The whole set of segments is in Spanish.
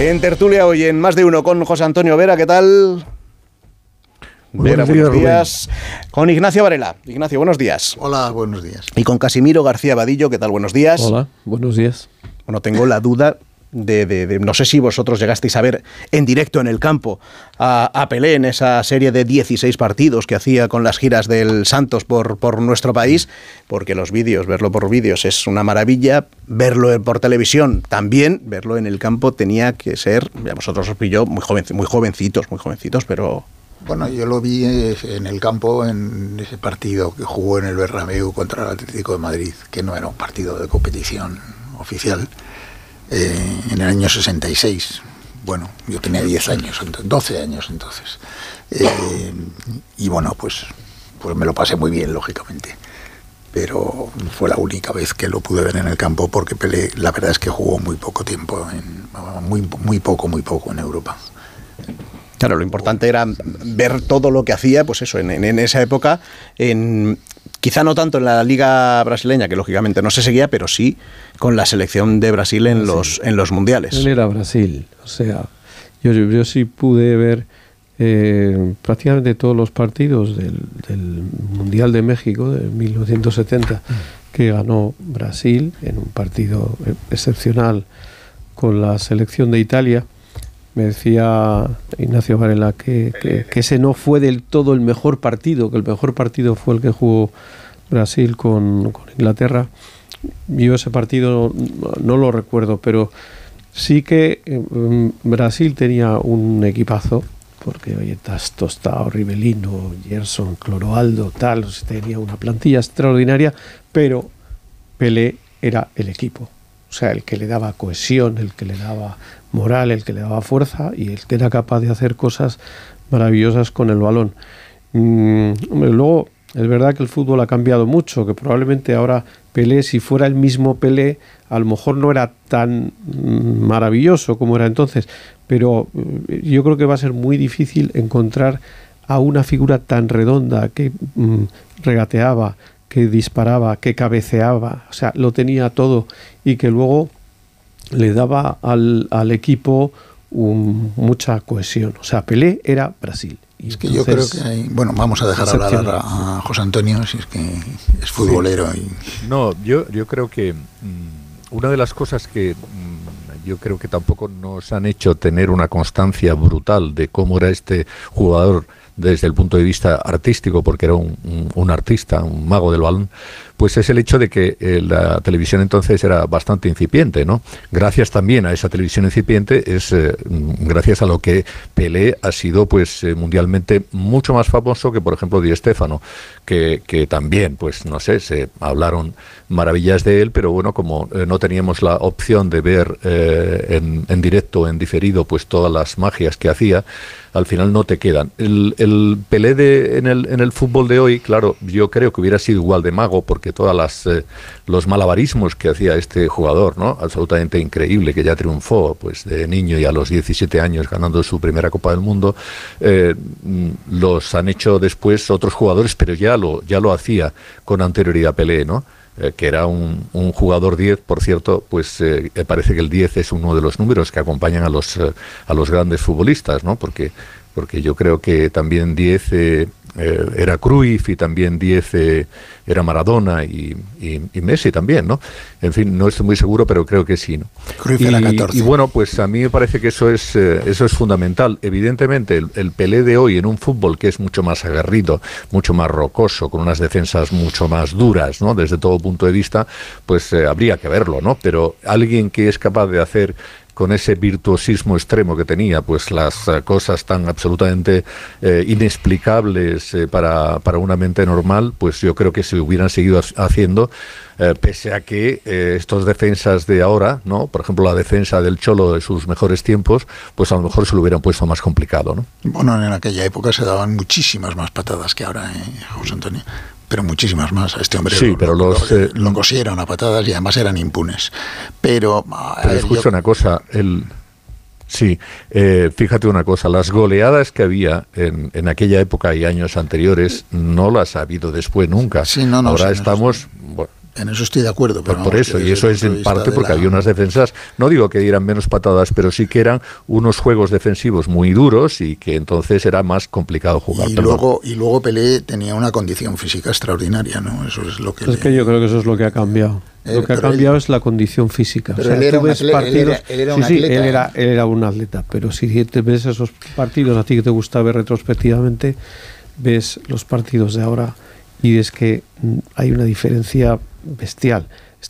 En tertulia hoy en Más de Uno con José Antonio Vera, ¿qué tal? Vera, buenos días. Con Ignacio Varela. Ignacio, buenos días. Hola, buenos días. Y con Casimiro García Vadillo, ¿qué tal? Buenos días. Hola, buenos días. Bueno, tengo la duda de, no sé si vosotros llegasteis a ver en directo en el campo a, Pelé en esa serie de 16 partidos que hacía con las giras del Santos por, por nuestro país, porque los vídeos, verlo por vídeos es una maravilla, verlo por televisión también, verlo en el campo tenía que ser, ya vosotros os pilló muy, joven, muy jovencitos, muy jovencitos, pero... Bueno, yo lo vi eh, en el campo en ese partido que jugó en el Bernabéu contra el Atlético de Madrid, que no era un partido de competición oficial eh, en el año 66. Bueno, yo tenía 10 años, 12 años entonces. Eh, y bueno, pues, pues me lo pasé muy bien, lógicamente. Pero fue la única vez que lo pude ver en el campo porque Pelé, la verdad es que jugó muy poco tiempo, en, muy, muy poco, muy poco en Europa. Claro, lo importante era ver todo lo que hacía, pues eso, en, en, esa época, en, quizá no tanto en la liga brasileña, que lógicamente no se seguía, pero sí con la selección de Brasil en, los, en los mundiales. Él era Brasil, o sea, yo, yo sí pude ver eh, prácticamente todos los partidos del, Mundial de México de 1970 que ganó Brasil en un partido excepcional con la selección de Italia. Me decía Ignacio Varela que, que, ese no fue del todo el mejor partido, que el mejor partido fue el que jugó Brasil con, con Inglaterra yo ese partido no, lo recuerdo, pero sí que eh, Brasil tenía un equipazo, porque oye, Tostado, Rivelino, Gerson, Cloroaldo, tal, tenía una plantilla extraordinaria, pero Pelé era el equipo. O sea, el que le daba cohesión, el que le daba moral, el que le daba fuerza y el que era capaz de hacer cosas maravillosas con el balón. Mm, luego, es verdad que el fútbol ha cambiado mucho, que probablemente ahora Pelé, si fuera el mismo Pelé, a lo mejor no era tan mm, maravilloso como era entonces, pero eh, yo creo que va a ser muy difícil encontrar a una figura tan redonda que mm, regateaba, que disparaba, que cabeceaba, o sea, lo tenía todo y que luego le daba al, al equipo mucha cohesión. O sea, Pelé era Brasil es que yo creo que hay, bueno, vamos a dejar hablar a, José Antonio, si es que es futbolero. Y... No, yo, yo creo que mm, una de las cosas que mm, yo creo que tampoco nos han hecho tener una constancia brutal de cómo era este jugador desde el punto de vista artístico, porque era un, artista, un mago del balón, pues es el hecho de que eh, la televisión entonces era bastante incipiente, ¿no? Gracias también a esa televisión incipiente es eh, gracias a lo que Pelé ha sido pues eh, mundialmente mucho más famoso que por ejemplo Di Stéfano, que, que, también pues no sé, se hablaron maravillas de él, pero bueno, como no teníamos la opción de ver en, en directo, en diferido, pues todas las magias que hacía, al final no te quedan. El, el Pelé de, en, el, en el fútbol de hoy, claro, yo creo que hubiera sido igual de mago porque todas las eh, los malabarismos que hacía este jugador, ¿no? Absolutamente increíble, que ya triunfó, pues de niño y a los 17 años ganando su primera Copa del Mundo, eh, los han hecho después otros jugadores, pero ya lo ya lo hacía con anterioridad Pelé, ¿no? Eh, que era un, un, jugador 10, por cierto, pues parece que el 10 es uno de los números que acompañan a los, a los grandes futbolistas, ¿no? Porque, porque yo creo que también 10 eh, era Cruyff y también 10 eh, era Maradona y, Messi también, ¿no? En fin, no estoy muy seguro, pero creo que sí, ¿no? Cruyff era 14. Y bueno, pues a mí me parece que eso es, eh, eso es fundamental. Evidentemente, el, el, Pelé de hoy en un fútbol que es mucho más agarrido, mucho más rocoso, con unas defensas mucho más duras, ¿no? Desde todo punto de vista, pues habría que verlo, ¿no? Pero alguien que es capaz de hacer con ese virtuosismo extremo que tenía, pues las eh, cosas tan absolutamente eh, inexplicables eh, para, para, una mente normal, pues yo creo que se hubieran seguido haciendo, pese a que estos defensas de ahora, ¿no? por ejemplo la defensa del Cholo de sus mejores tiempos, pues a lo mejor se lo hubieran puesto más complicado. ¿no? Bueno, en aquella época se daban muchísimas más patadas que ahora, José Antonio pero muchísimas más. A este hombre sí, pero los, lo, cosieron a patadas y además eran impunes. Pero, pero escucha una cosa, el... Sí, eh, fíjate una cosa, las goleadas que había en, en, aquella época y años anteriores no las ha habido después nunca. Sí, no, Ahora estamos, En eso estoy de acuerdo. Pero por eso, y eso es en parte porque había unas defensas, no digo que dieran menos patadas, pero sí que eran unos juegos defensivos muy duros y que entonces era más complicado jugar. Y, luego, y luego Pelé tenía una condición física extraordinaria, ¿no? Eso es lo que... Es que yo creo que eso es lo que ha cambiado. Eh, lo que ha cambiado es la condición física. Pero él, era un atleta, él, era, un sí. Sí, él era, él era un atleta, pero si te ves esos partidos, a ti que te gusta ver retrospectivamente, ves los partidos de ahora y es que mm, hay una diferencia bestial.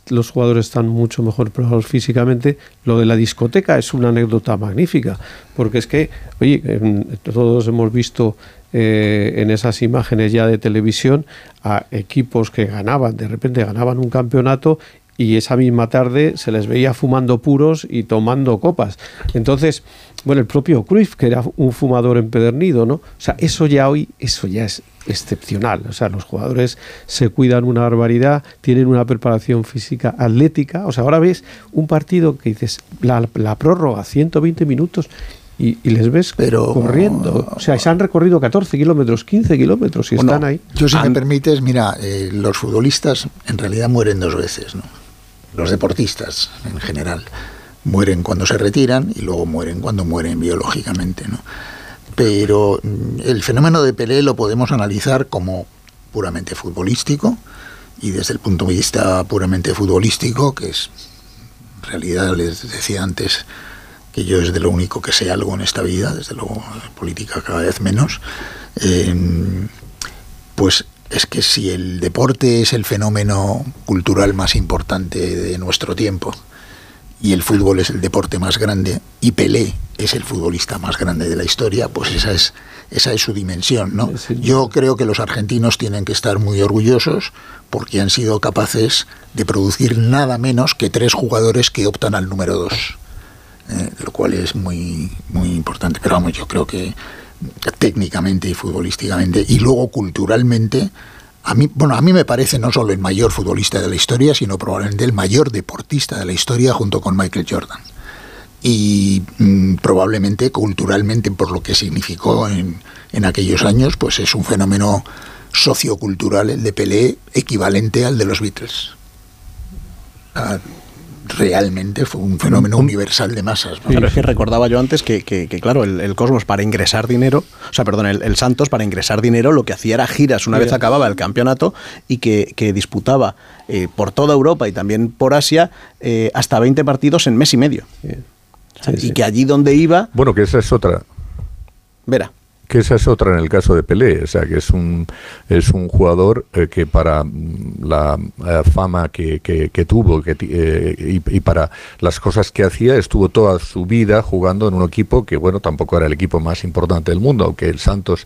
Los jugadores están mucho mejor preparados físicamente. Lo de la discoteca es una anécdota magnífica, porque es que, oye, todos hemos visto eh, en esas imágenes ya de televisión a equipos que ganaban, de repente ganaban un campeonato y esa misma tarde se les veía fumando puros y tomando copas. Entonces, bueno, el propio Cruyff, que era un fumador empedernido, ¿no? O sea, eso ya hoy, eso ya es excepcional. O sea, los jugadores se cuidan una barbaridad, tienen una preparación física atlética. O sea, ahora ves un partido que dices, la, la prórroga, 120 minutos, y, les ves corriendo. O sea, se han recorrido 14 kilómetros, 15 kilómetros y están ahí. Yo, si me permites, mira, eh, los futbolistas en realidad mueren dos veces, ¿no? Los deportistas en general mueren cuando se retiran y luego mueren cuando mueren biológicamente, ¿no? pero mm, el fenómeno de Pelé lo podemos analizar como puramente futbolístico y desde el punto de vista puramente futbolístico, que es en realidad les decía antes que yo es de lo único que sé algo en esta vida, desde luego política cada vez menos, em, pues es que si el deporte es el fenómeno cultural más importante de nuestro tiempo y el fútbol es el deporte más grande y Pelé es el futbolista más grande de la historia, pues esa es, esa es su dimensión. ¿no? Yo creo que los argentinos tienen que estar muy orgullosos porque han sido capaces de producir nada menos que tres jugadores que optan al número dos, eh, lo cual es muy, muy importante. Pero vamos, yo creo que técnicamente y futbolísticamente y luego culturalmente a mí, bueno, a mí me parece no solo el mayor futbolista de la historia, sino probablemente el mayor deportista de la historia junto con Michael Jordan y mm, probablemente culturalmente por lo que significó en, en, aquellos años, pues es un fenómeno sociocultural el de Pelé equivalente al de los Beatles. Ah, realmente fue un fenómeno universal de masas. Pero es que recordaba yo antes que, que, claro, el, Cosmos para ingresar dinero, o sea, perdón, el, Santos para ingresar dinero lo que hacía era giras. Una vez acababa el campeonato y que, que disputaba eh, por toda Europa y también por Asia eh, hasta 20 partidos en mes y medio. Y que allí donde iba... Bueno, que esa es otra. Verá que esa es otra en el caso de Pelé, o sea, que es un, es un jugador eh, que para mm, la eh, fama que, que, tuvo que, eh, y, para las cosas que hacía, estuvo toda su vida jugando en un equipo que, bueno, tampoco era el equipo más importante del mundo, aunque el Santos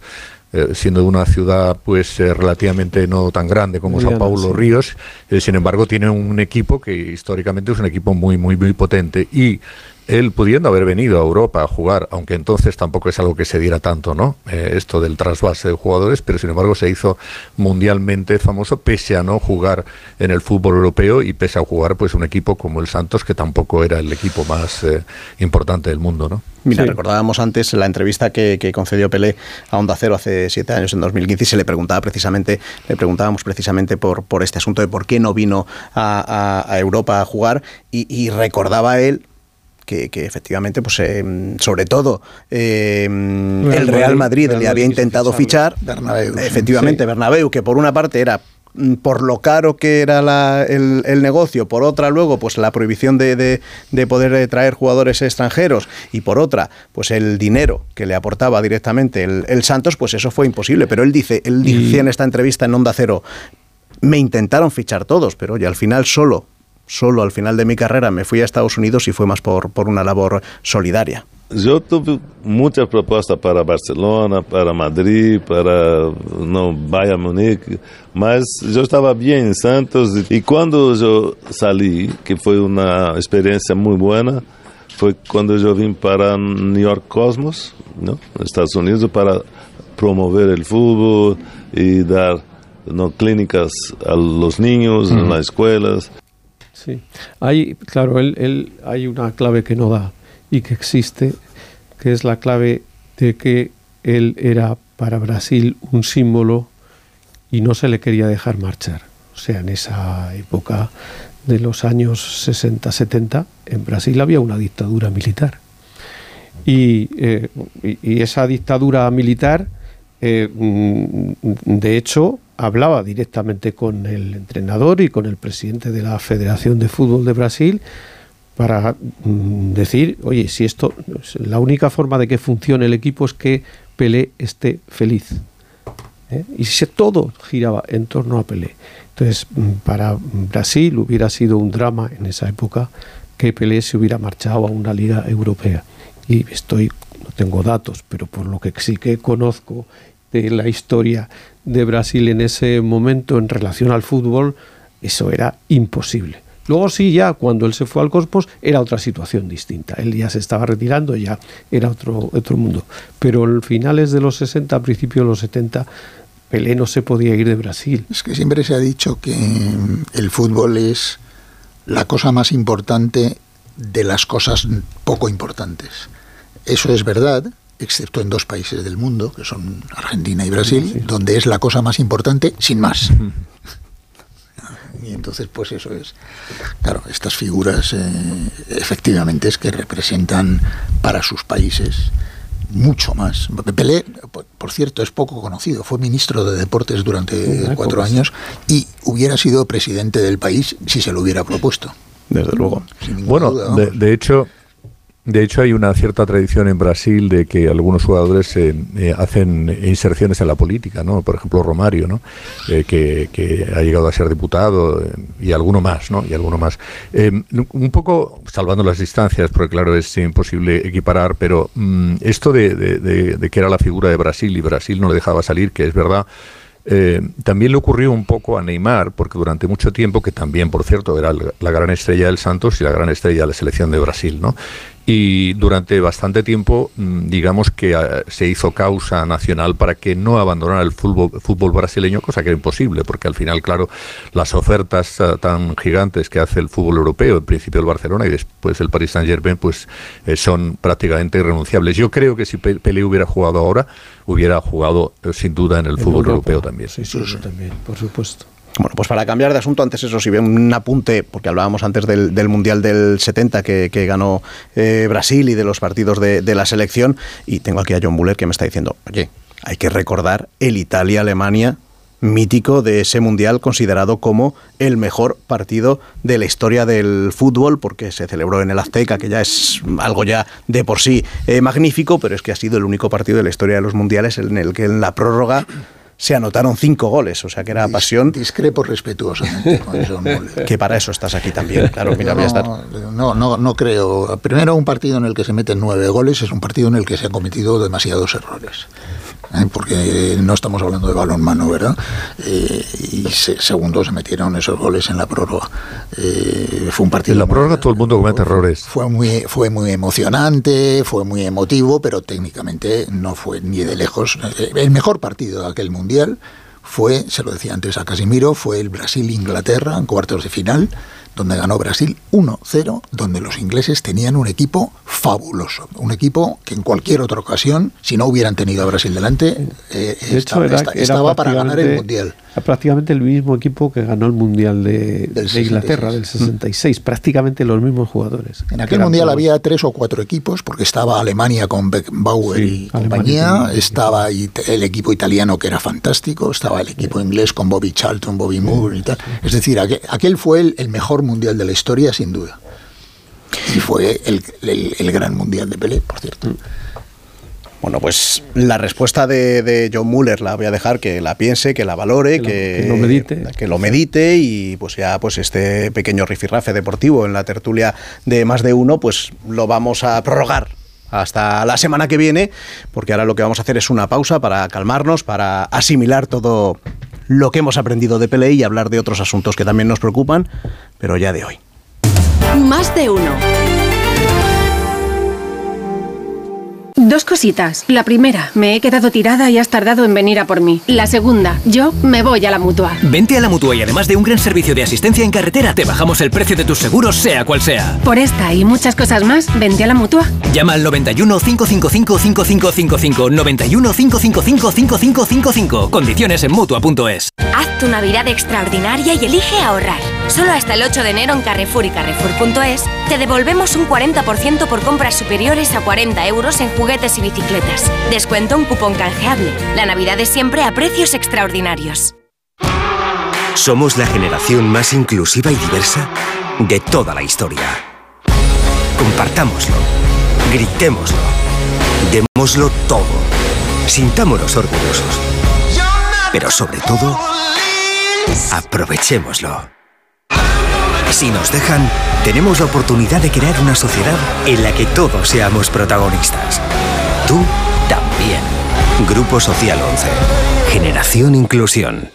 siendo una ciudad pues relativamente no tan grande como Sao Paulo Ríos, sin embargo tiene un equipo que históricamente es un equipo muy muy muy potente y él pudiendo haber venido a Europa a jugar, aunque entonces tampoco es algo que se diera tanto, ¿no? Eh, esto del trasvase de jugadores, pero sin embargo se hizo mundialmente famoso pese a no jugar en el fútbol europeo y pese a jugar pues un equipo como el Santos que tampoco era el equipo más eh, importante del mundo, ¿no? Mira, recordábamos antes la entrevista que, concedió Pelé a Onda Cero hace siete años, en 2015, y se le preguntaba precisamente, le preguntábamos precisamente por, por este asunto de por qué no vino a, Europa a jugar, y, y recordaba él que, efectivamente, pues eh, sobre todo eh, el Real Madrid, le había intentado fichar, efectivamente Bernabéu, que por una parte era mm, por lo caro que era el, negocio, por otra luego pues la prohibición de, poder eh, traer jugadores extranjeros y por otra pues el dinero que le aportaba directamente el, Santos, pues eso fue imposible. Pero él dice, él dice en esta entrevista en Onda Cero, me intentaron fichar todos, pero oye, al final solo solo al final de mi carrera me fui a Estados Unidos y fue más por, por una labor solidaria. Yo tuve muchas propuestas para Barcelona, para Madrid, para no Bayern Múnich, mas yo estaba bien en Santos y cuando yo salí, que fue una experiencia muy buena, fue cuando yo vine para New York Cosmos, ¿no? Estados Unidos, para promover el fútbol y dar ¿no? clínicas a los niños en las escuelas. Sí, hay, claro, él, él, hay una clave que no da y que existe, que es la clave de que él era para Brasil un símbolo y no se le quería dejar marchar. O sea, en esa época de los años 60-70, en Brasil había una dictadura militar. Y, eh, esa dictadura militar, eh, mm, de hecho, hablaba directamente con el entrenador y con el presidente de la Federación de Fútbol de Brasil para mm, decir, oye, si esto, la única forma de que funcione el equipo es que Pelé esté feliz. ¿eh? Y si todo giraba en torno a Pelé. Entonces, mm, para Brasil hubiera sido un drama en esa época que Pelé se hubiera marchado a una liga europea. Y estoy, no tengo datos, pero por lo que sí que conozco de la historia de Brasil en ese momento en relación al fútbol, eso era imposible. Luego sí, ya cuando él se fue al Cosmos era otra situación distinta. Él ya se estaba retirando, ya era otro, otro mundo. Pero en finales de los 60, a principios de los 70, Pelé no se podía ir de Brasil. Es que siempre se ha dicho que el fútbol es la cosa más importante de las cosas poco importantes. Eso es verdad, excepto en dos países del mundo, que son Argentina y Brasil, donde es la cosa más importante sin más. Y entonces, pues eso es. Claro, estas figuras eh, efectivamente es que representan para sus países mucho más. Pelé, por cierto, es poco conocido. Fue ministro de Deportes durante cuatro años y hubiera sido presidente del país si se lo hubiera propuesto. Desde luego. Bueno, de, hecho, de hecho, hay una cierta tradición en Brasil de que algunos jugadores eh, eh, hacen inserciones en la política, ¿no? Por ejemplo, Romario, ¿no? Eh, que, ha llegado a ser diputado y alguno más, ¿no? Y alguno más. un poco salvando las distancias, porque claro, es imposible equiparar, pero mm, esto de, de, que era la figura de Brasil y Brasil no le dejaba salir, que es verdad. también le ocurrió un poco a Neymar, porque durante mucho tiempo, que también, por cierto, era la gran estrella del Santos y la gran estrella de la selección de Brasil, ¿no? Y durante bastante tiempo mm, digamos que eh, se hizo causa nacional para que no abandonara el fútbol, fútbol brasileño, cosa que era imposible, porque al final, claro, las ofertas eh, tan gigantes que hace el fútbol europeo, en principio el Barcelona y después el Paris Saint Germain, pues eh, son prácticamente irrenunciables. Yo creo que si Pelé hubiera jugado ahora, hubiera jugado sin duda en el fútbol europeo también. Sí, sí, también, por supuesto. Bueno, pues para cambiar de asunto, antes eso, si bien un apunte, porque hablábamos antes del, Mundial del 70 que, ganó eh, Brasil y de los partidos de, la selección, y tengo aquí a John Buller que me está diciendo, oye, hay que recordar el Italia-Alemania mítico de ese mundial considerado como el mejor partido de la historia del fútbol porque se celebró en el Azteca que ya es algo ya de por sí eh, magnífico pero es que ha sido el único partido de la historia de los mundiales en el que en la prórroga se anotaron cinco goles, o sea que era pasión. Discrepo respetuosamente con John Muller. Que para eso estás aquí también, claro, mira, no, no, no, creo. Primero, un partido en el que se meten nueve goles es un partido en el que se han cometido demasiados errores. ¿Eh? porque no estamos hablando de balón mano, ¿verdad? Eh, y segundo, se metieron esos goles en la prórroga. Eh, fue un partido. En la prórroga todo el mundo comete errores. Fue muy, fue muy emocionante, fue muy emotivo, pero técnicamente no fue ni de lejos el mejor partido de aquel mundial. Fue, se lo decía antes a Casimiro, fue el Brasil-Inglaterra en cuartos de final donde ganó Brasil 1-0, donde los ingleses tenían un equipo fabuloso, un equipo que en cualquier otra ocasión, si no hubieran tenido a Brasil delante, eh, estaba, para ganar el Mundial. Prácticamente el mismo equipo que ganó el Mundial de, Inglaterra del 66, prácticamente los mismos jugadores. En aquel Mundial había tres o cuatro equipos, porque estaba Alemania con Beckenbauer y compañía, estaba el equipo italiano que era fantástico, estaba el equipo inglés con Bobby Charlton, Bobby Moore y tal. Es decir, aquel, fue el, el mejor mundial de la historia, sin duda. Y fue el, el, gran mundial de Pelé, por cierto. Mm. Bueno, pues la respuesta de, John Muller la voy a dejar que la piense, que la valore, que, lo medite. Que lo medite y pues ya pues este pequeño rifirrafe deportivo en la tertulia de más de uno, pues lo vamos a prorrogar hasta la semana que viene, porque ahora lo que vamos a hacer es una pausa para calmarnos, para asimilar todo lo que hemos aprendido de Pelé y hablar de otros asuntos que también nos preocupan, pero ya de hoy. Más de uno. Dos cositas. La primera, me he quedado tirada y has tardado en venir a por mí. La segunda, yo me voy a la mutua. Vente a la mutua y además de un gran servicio de asistencia en carretera, te bajamos el precio de tus seguros, sea cual sea. Por esta y muchas cosas más, vente a la mutua. Llama al 91 555 5555. 91 555 5555. Condiciones en mutua.es. Haz tu Navidad extraordinaria y elige ahorrar. Solo hasta el 8 de enero en Carrefour y Carrefour.es te devolvemos un 40% por compras superiores a 40 euros en juguetes y bicicletas. Descuento un cupón canjeable. La Navidad es siempre a precios extraordinarios. Somos la generación más inclusiva y diversa de toda la historia. Compartámoslo, gritémoslo, démoslo todo, sintámonos orgullosos. Pero sobre todo, aprovechémoslo. Si nos dejan, tenemos la oportunidad de crear una sociedad en la que todos seamos protagonistas. Tú también. Grupo Social 11. Generación Inclusión.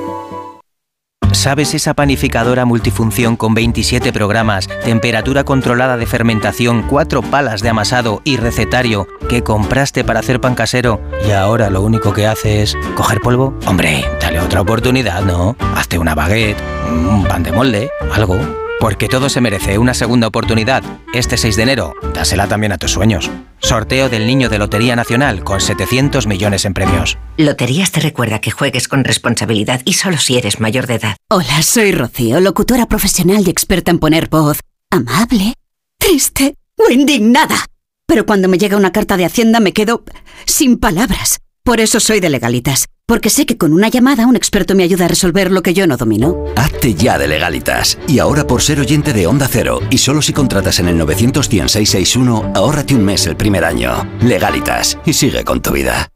¿Sabes esa panificadora multifunción con 27 programas, temperatura controlada de fermentación, cuatro palas de amasado y recetario que compraste para hacer pan casero y ahora lo único que hace es coger polvo? Hombre, dale otra oportunidad, ¿no? Hazte una baguette, un pan de molde, algo. Porque todo se merece una segunda oportunidad. Este 6 de enero, dásela también a tus sueños. Sorteo del Niño de Lotería Nacional con 700 millones en premios. Loterías te recuerda que juegues con responsabilidad y solo si eres mayor de edad. Hola, soy Rocío, locutora profesional y experta en poner voz amable, triste o indignada. Pero cuando me llega una carta de Hacienda me quedo sin palabras. Por eso soy de legalitas, porque sé que con una llamada un experto me ayuda a resolver lo que yo no domino. Hazte ya de legalitas. Y ahora por ser oyente de Onda Cero, y solo si contratas en el 91661, ahórrate un mes el primer año. Legalitas. Y sigue con tu vida.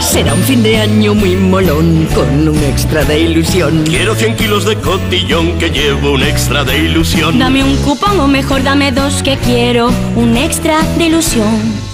Será un fin de año muy molón, con un extra de ilusión. Quiero 100 kilos de cotillón que llevo un extra de ilusión. Dame un cupón o mejor dame dos que quiero un extra de ilusión.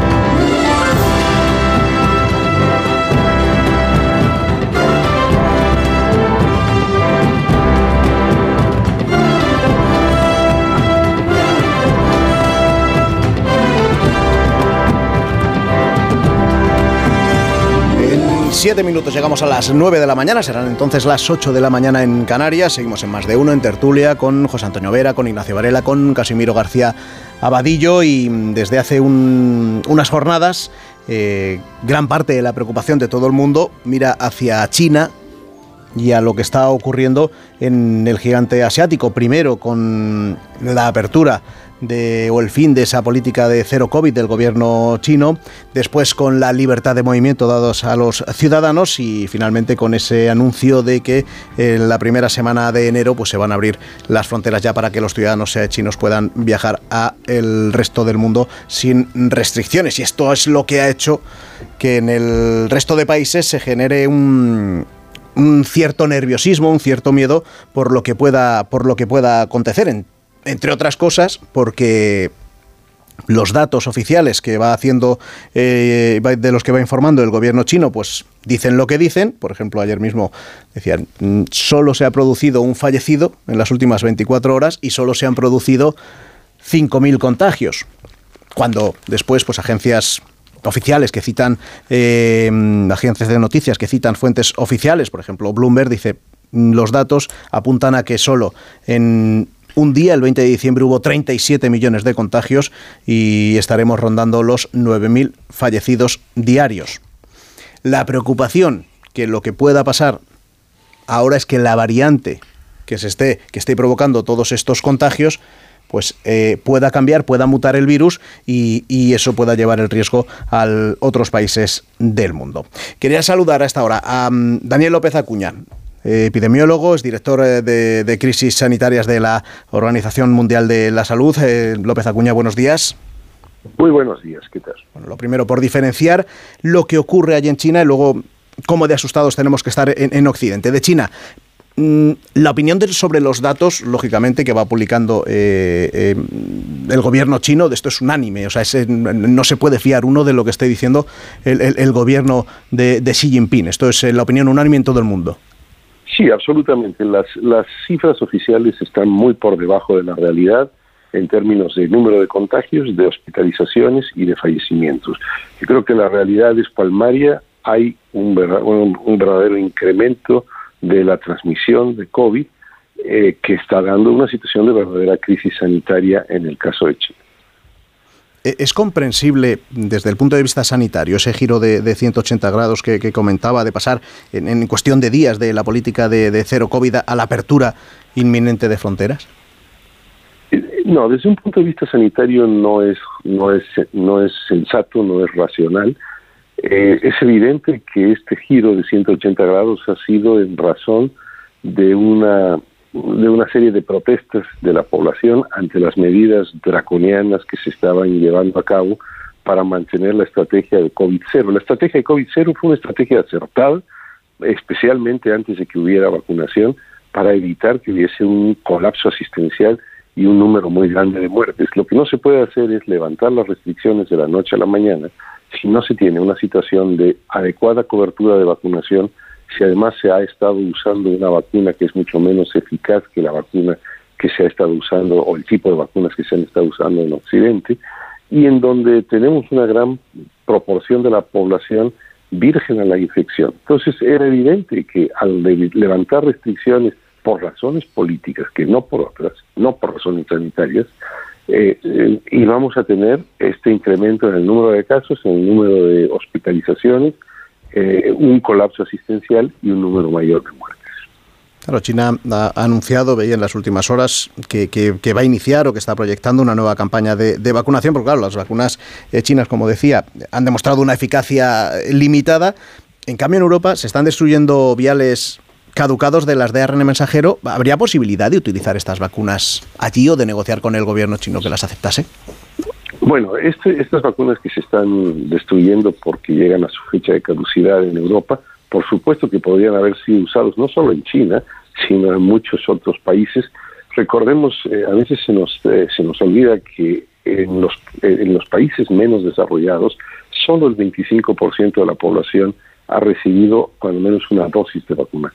Siete minutos llegamos a las 9 de la mañana, serán entonces las 8 de la mañana en Canarias. Seguimos en más de uno en tertulia con José Antonio Vera, con Ignacio Varela, con Casimiro García Abadillo y desde hace unas jornadas eh, gran parte de la preocupación de todo el mundo mira hacia China y a lo que está ocurriendo en el gigante asiático. Primero con la apertura de, o el fin de esa política de cero COVID del gobierno chino, después con la libertad de movimiento dados a los ciudadanos y finalmente con ese anuncio de que en la primera semana de enero pues se van a abrir las fronteras ya para que los ciudadanos chinos puedan viajar a el resto del mundo sin restricciones y esto es lo que ha hecho que en el resto de países se genere un un cierto nerviosismo, un cierto miedo por lo que pueda, por lo que pueda acontecer. En entre otras cosas porque los datos oficiales que va haciendo, eh, de los que va informando el gobierno chino, pues dicen lo que dicen. Por ejemplo, ayer mismo decían, mm, solo se ha producido un fallecido en las últimas 24 horas y solo se han producido 5.000 contagios. Cuando después, pues agencias oficiales que citan, eh, agencias de noticias que citan fuentes oficiales, por ejemplo, Bloomberg dice, mm, los datos apuntan a que solo en un día, el 20 de diciembre, hubo 37 millones de contagios y estaremos rondando los 9.000 fallecidos diarios. La preocupación que lo que pueda pasar ahora es que la variante que se esté, que esté provocando todos estos contagios, pues eh, pueda cambiar, pueda mutar el virus y, eso pueda llevar el riesgo a otros países del mundo. Quería saludar a esta hora a mm, Daniel López Acuña, epidemiólogo, es director eh, de, crisis sanitarias de la Organización Mundial de la Salud. López Acuña, buenos días. Muy buenos días, ¿qué tal? Bueno, lo primero, por diferenciar lo que ocurre allí en China y luego cómo de asustados tenemos que estar en Occidente. De China, Mm, la opinión sobre los datos, lógicamente, que va publicando eh, eh, el gobierno chino, de esto es unánime, o sea, no se puede fiar uno de lo que esté diciendo el, gobierno de, Xi Jinping. Esto es eh, la opinión unánime en todo el mundo. Sí, absolutamente. Las, las cifras oficiales están muy por debajo de la realidad en términos de número de contagios, de hospitalizaciones y de fallecimientos. Yo creo que la realidad es palmaria, hay un, un verdadero incremento de la transmisión de COVID eh, que está dando una situación de verdadera crisis sanitaria en el caso de Chile. E, ¿Es comprensible desde el punto de vista sanitario ese giro de, 180 grados que, comentaba de pasar en, cuestión de días de la política de, cero COVID a la apertura inminente de fronteras? Eh, no, desde un punto de vista sanitario no es, no es, no es sensato, no es racional. Eh, es evidente que este giro de 180 grados ha sido en razón de una de una serie de protestas de la población ante las medidas draconianas que se estaban llevando a cabo para mantener la estrategia de COVID-0. La estrategia de COVID-0 fue una estrategia acertada, especialmente antes de que hubiera vacunación, para evitar que hubiese un colapso asistencial y un número muy grande de muertes. Lo que no se puede hacer es levantar las restricciones de la noche a la mañana si no se tiene una situación de adecuada cobertura de vacunación, si además se ha estado usando una vacuna que es mucho menos eficaz que la vacuna que se ha estado usando o el tipo de vacunas que se han estado usando en Occidente, y en donde tenemos una gran proporción de la población virgen a la infección. Entonces era evidente que al levantar restricciones por razones políticas, que no por otras, no por razones sanitarias, eh, eh, y a tener este incremento en el número de casos, en el número de hospitalizaciones, eh, un colapso asistencial y un número mayor de muertes. Claro, China ha anunciado, veía en las últimas horas, que, que, va a iniciar o que está proyectando una nueva campaña de, vacunación, porque claro, las vacunas chinas, como decía, han demostrado una eficacia limitada. En cambio, en Europa se están destruyendo viales caducados de las de ARN mensajero, ¿habría posibilidad de utilizar estas vacunas allí o de negociar con el gobierno chino que las aceptase? Bueno, este, estas vacunas que se están destruyendo porque llegan a su fecha de caducidad en Europa, por supuesto que podrían haber sido usados no solo en China, sino en muchos otros países. Recordemos, eh, a veces se nos, eh, se nos olvida que en los, en los países menos desarrollados, solo el 25% de la población ha recibido cuando menos una dosis de vacuna.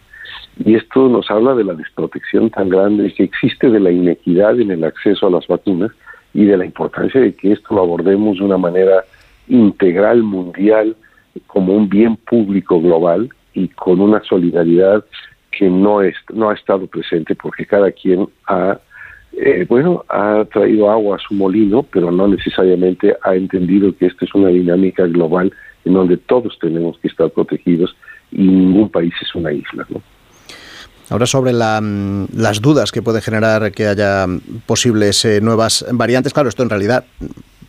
Y esto nos habla de la desprotección tan grande que existe, de la inequidad en el acceso a las vacunas y de la importancia de que esto lo abordemos de una manera integral, mundial, como un bien público global y con una solidaridad que no, es, no ha estado presente porque cada quien ha, eh, bueno, ha traído agua a su molino, pero no necesariamente ha entendido que esta es una dinámica global en donde todos tenemos que estar protegidos y ningún país es una isla. ¿no? Ahora sobre mm, las dudas que puede generar que haya posibles eh, nuevas variantes, claro, esto en realidad,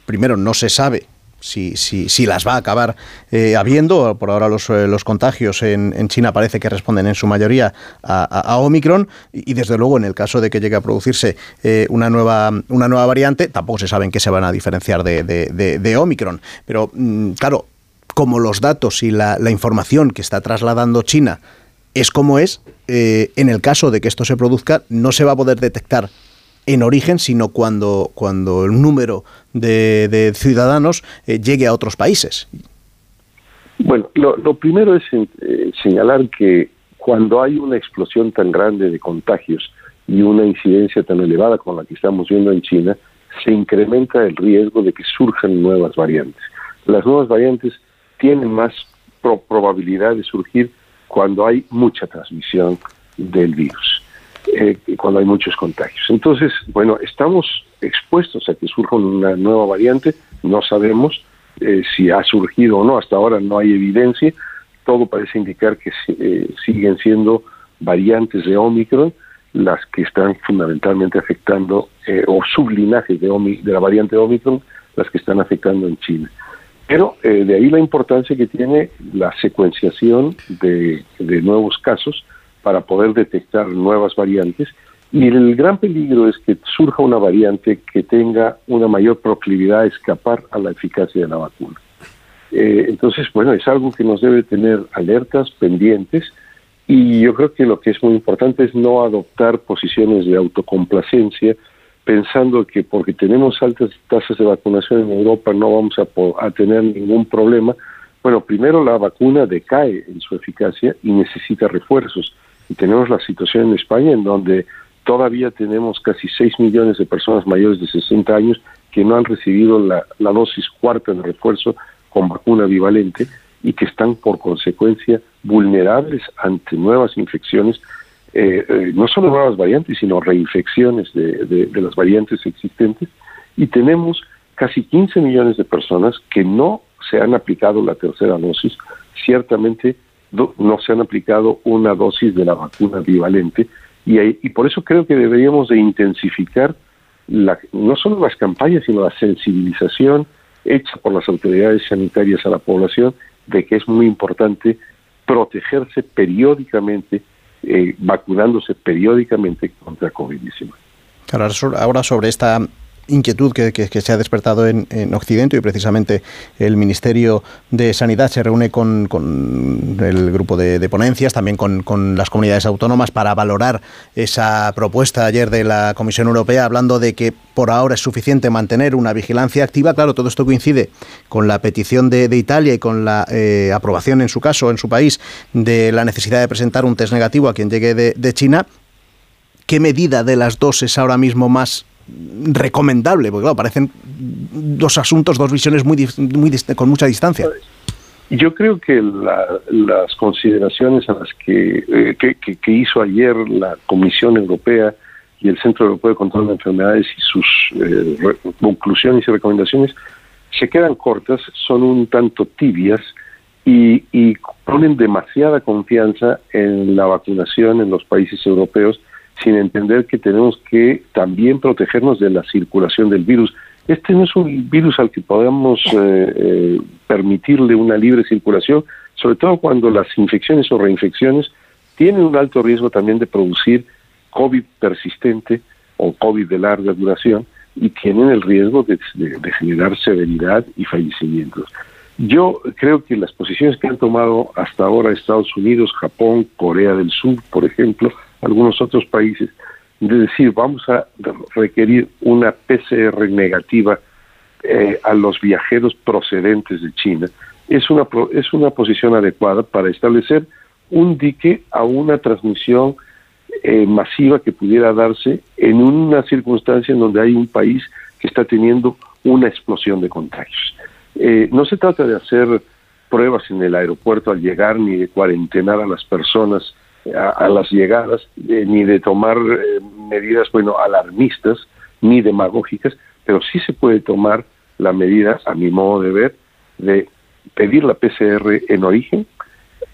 primero, no se sabe si, si, si, las va a acabar eh, habiendo. Por ahora los, eh, los contagios en, en, China parece que responden en su mayoría a, Omicron y, desde luego en el caso de que llegue a producirse una, nueva, una nueva variante, tampoco se sabe en qué se van a diferenciar de, de, Omicron. Pero mm, claro, como los datos y la, la información que está trasladando China es como es, eh, en el caso de que esto se produzca, no se va a poder detectar en origen, sino cuando, cuando el número de, ciudadanos eh, llegue a otros países. Bueno, lo, primero es eh, señalar que cuando hay una explosión tan grande de contagios y una incidencia tan elevada como la que estamos viendo en China, se incrementa el riesgo de que surjan nuevas variantes. Las nuevas variantes tienen más probabilidad de surgir cuando hay mucha transmisión del virus, eh, cuando hay muchos contagios. Entonces, bueno, estamos expuestos a que surja una nueva variante, no sabemos eh, si ha surgido o no, hasta ahora no hay evidencia, todo parece indicar que eh, siguen siendo variantes de Omicron las que están fundamentalmente afectando, eh, o sublinajes de, de la variante Omicron, las que están afectando en China. Pero eh, de ahí la importancia que tiene la secuenciación de, nuevos casos para poder detectar nuevas variantes. Y el gran peligro es que surja una variante que tenga una mayor proclividad a escapar a la eficacia de la vacuna. Eh, entonces, bueno, es algo que nos debe tener alertas, pendientes, y yo creo que lo que es muy importante es no adoptar posiciones de autocomplacencia, pensando que porque tenemos altas tasas de vacunación en Europa no vamos a, tener ningún problema. Bueno, primero la vacuna decae en su eficacia y necesita refuerzos. Y tenemos la situación en España en donde todavía tenemos casi 6 millones de personas mayores de 60 años que no han recibido la, la dosis cuarta de refuerzo con vacuna bivalente y que están por consecuencia vulnerables ante nuevas infecciones, eh, eh, no solo nuevas variantes, sino reinfecciones de, de, las variantes existentes. Y tenemos casi 15 millones de personas que no se han aplicado la tercera dosis, ciertamente no se han aplicado una dosis de la vacuna bivalente y, y por eso creo que deberíamos de intensificar la, no solo las campañas, sino la sensibilización hecha por las autoridades sanitarias a la población de que es muy importante protegerse periódicamente, eh, vacunándose periódicamente contra COVID-19. Ahora sobre esta inquietud que, se ha despertado en, Occidente y precisamente el Ministerio de Sanidad se reúne con, el grupo de, ponencias, también con, las comunidades autónomas para valorar esa propuesta ayer de la Comisión Europea hablando de que por ahora es suficiente mantener una vigilancia activa. Claro, todo esto coincide con la petición de, Italia y con la eh, aprobación en su caso, en su país, de la necesidad de presentar un test negativo a quien llegue de, de China. ¿Qué medida de las dos es ahora mismo más recomendable, porque claro, parecen dos asuntos, dos visiones muy, muy con mucha distancia. Yo creo que las consideraciones a las eh, que, que, hizo ayer la Comisión Europea y el Centro Europeo de Control de Enfermedades y sus eh, conclusiones y recomendaciones se quedan cortas, son un tanto tibias y, y ponen demasiada confianza en la vacunación en los países europeos sin entender que tenemos que también protegernos de la circulación del virus. Este no es un virus al que podamos eh, eh, permitirle una libre circulación, sobre todo cuando las infecciones o reinfecciones tienen un alto riesgo también de producir COVID persistente o COVID de larga duración y tienen el riesgo de, de generar severidad y fallecimientos. Yo creo que las posiciones que han tomado hasta ahora Estados Unidos, Japón, Corea del Sur, por ejemplo, algunos otros países, de decir, vamos a requerir una PCR negativa eh, a los viajeros procedentes de China, es una, es una posición adecuada para establecer un dique a una transmisión eh, masiva que pudiera darse en una circunstancia en donde hay un país que está teniendo una explosión de contagios. Eh, no se trata de hacer pruebas en el aeropuerto al llegar ni de cuarentenar a las personas a, las llegadas, eh, ni de tomar eh, medidas, bueno, alarmistas, ni demagógicas, pero sí se puede tomar la medida, a mi modo de ver, de pedir la PCR en origen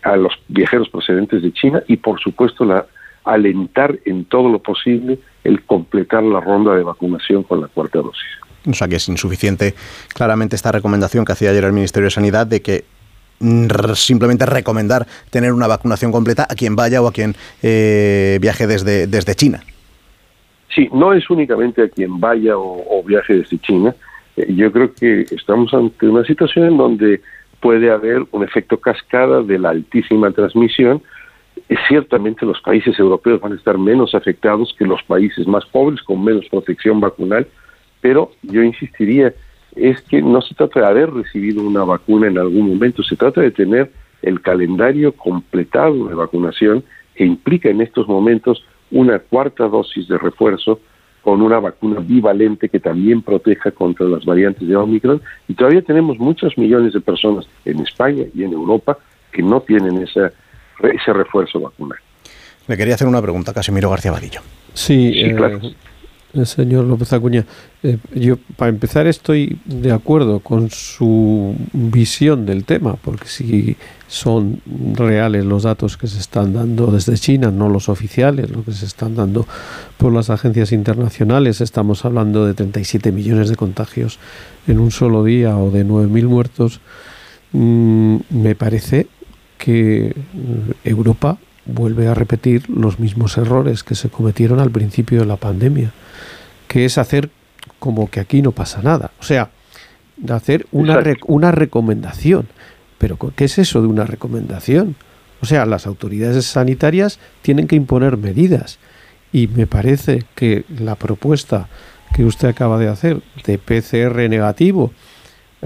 a los viajeros procedentes de China y, por supuesto, la alentar en todo lo posible el completar la ronda de vacunación con la cuarta dosis. O sea que es insuficiente claramente esta recomendación que hacía ayer el Ministerio de Sanidad de que simplemente recomendar tener una vacunación completa a quien vaya o a quien eh, viaje desde, desde China. Sí, no es únicamente a quien vaya o, viaje desde China. Eh, yo creo que estamos ante una situación en donde puede haber un efecto cascada de la altísima transmisión. Eh, ciertamente los países europeos van a estar menos afectados que los países más pobres con menos protección vacunal, pero yo insistiría es que no se trata de haber recibido una vacuna en algún momento, se trata de tener el calendario completado de vacunación que implica en estos momentos una cuarta dosis de refuerzo con una vacuna bivalente que también proteja contra las variantes de Omicron. Y todavía tenemos muchos millones de personas en España y en Europa que no tienen esa, ese refuerzo vacunal. Me quería hacer una pregunta, Casimiro García Vadillo. Sí, eh, claro. Señor López Acuña. Eh, yo, para empezar, estoy de acuerdo con su visión del tema, porque si son reales los datos que se están dando desde China, no los oficiales, lo que se están dando por las agencias internacionales. Estamos hablando de 37 millones de contagios en un solo día o de 9.000 muertos. Mm, me parece que Europa vuelve a repetir los mismos errores que se cometieron al principio de la pandemia que es hacer como que aquí no pasa nada. O sea, hacer una, una recomendación. Pero ¿qué es eso de una recomendación? O sea, las autoridades sanitarias tienen que imponer medidas. Y me parece que la propuesta que usted acaba de hacer de PCR negativo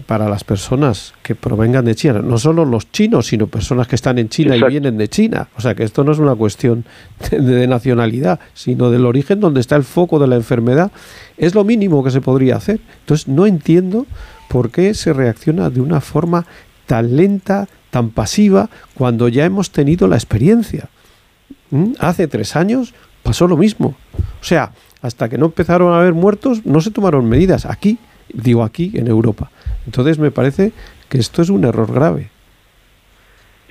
para las personas que provengan de China, no solo los chinos, sino personas que están en China y vienen de China. O sea que esto no es una cuestión de, nacionalidad, sino del origen donde está el foco de la enfermedad. Es lo mínimo que se podría hacer. Entonces no entiendo por qué se reacciona de una forma tan lenta, tan pasiva, cuando ya hemos tenido la experiencia. ¿Mm? Hace tres años pasó lo mismo. O sea, hasta que no empezaron a haber muertos, no se tomaron medidas. Aquí, digo aquí, en Europa. Entonces me parece que esto es un error grave.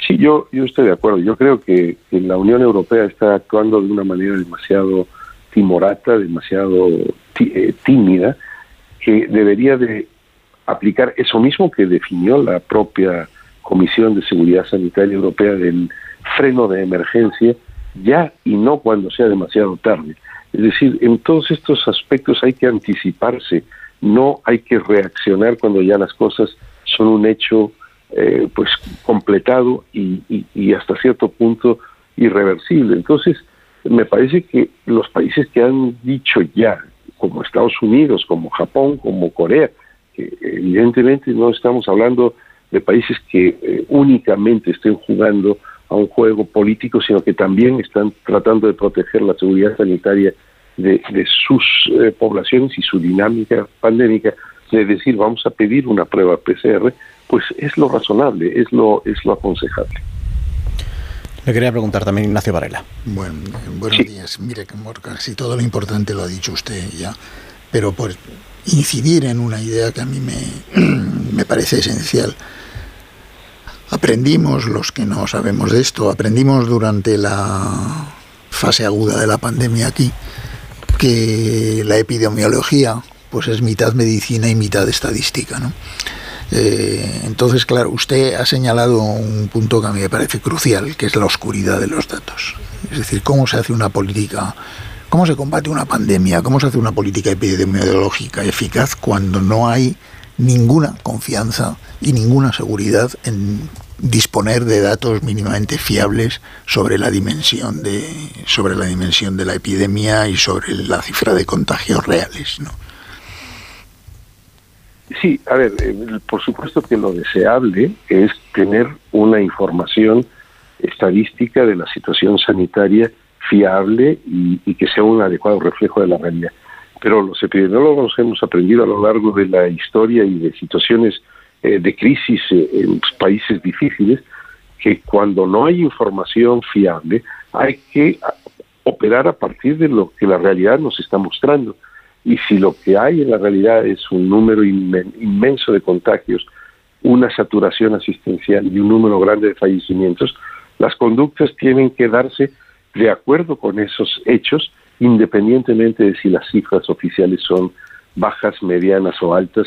Sí, yo, yo estoy de acuerdo. Yo creo que, la Unión Europea está actuando de una manera demasiado timorata, demasiado eh, tímida, que debería de aplicar eso mismo que definió la propia Comisión de Seguridad Sanitaria Europea del freno de emergencia ya y no cuando sea demasiado tarde. Es decir, en todos estos aspectos hay que anticiparse no hay que reaccionar cuando ya las cosas son un hecho eh, pues completado y, hasta cierto punto irreversible. Entonces, me parece que los países que han dicho ya, como Estados Unidos, como Japón, como Corea, que evidentemente no estamos hablando de países que eh, únicamente estén jugando a un juego político, sino que también están tratando de proteger la seguridad sanitaria de, sus eh, poblaciones y su dinámica pandémica, de decir vamos a pedir una prueba PCR, pues es lo razonable, es lo, es lo aconsejable. Le quería preguntar también Ignacio Varela. Bueno, buenos días. Mire, casi todo lo importante lo ha dicho usted ya, pero por incidir en una idea que a mí me, me parece esencial. Aprendimos, los que no sabemos de esto, aprendimos durante la fase aguda de la pandemia aquí, que la epidemiología pues es mitad medicina y mitad estadística. ¿no? Eh, entonces, claro, usted ha señalado un punto que a mí me parece crucial, que es la oscuridad de los datos. Es decir, cómo se hace una política, cómo se combate una pandemia, cómo se hace una política epidemiológica eficaz cuando no hay ninguna confianza y ninguna seguridad en disponer de datos mínimamente fiables sobre la dimensión de sobre la dimensión de la epidemia y sobre la cifra de contagios reales, ¿no? Sí, a ver, eh, por supuesto que lo deseable es tener una información estadística de la situación sanitaria fiable y, y que sea un adecuado reflejo de la realidad. Pero los epidemiólogos hemos aprendido a lo largo de la historia y de situaciones eh, de crisis eh, en países difíciles, que cuando no hay información fiable hay que operar a partir de lo que la realidad nos está mostrando. Y si lo que hay en la realidad es un número inmenso de contagios, una saturación asistencial y un número grande de fallecimientos, las conductas tienen que darse de acuerdo con esos hechos, independientemente de si las cifras oficiales son bajas, medianas o altas,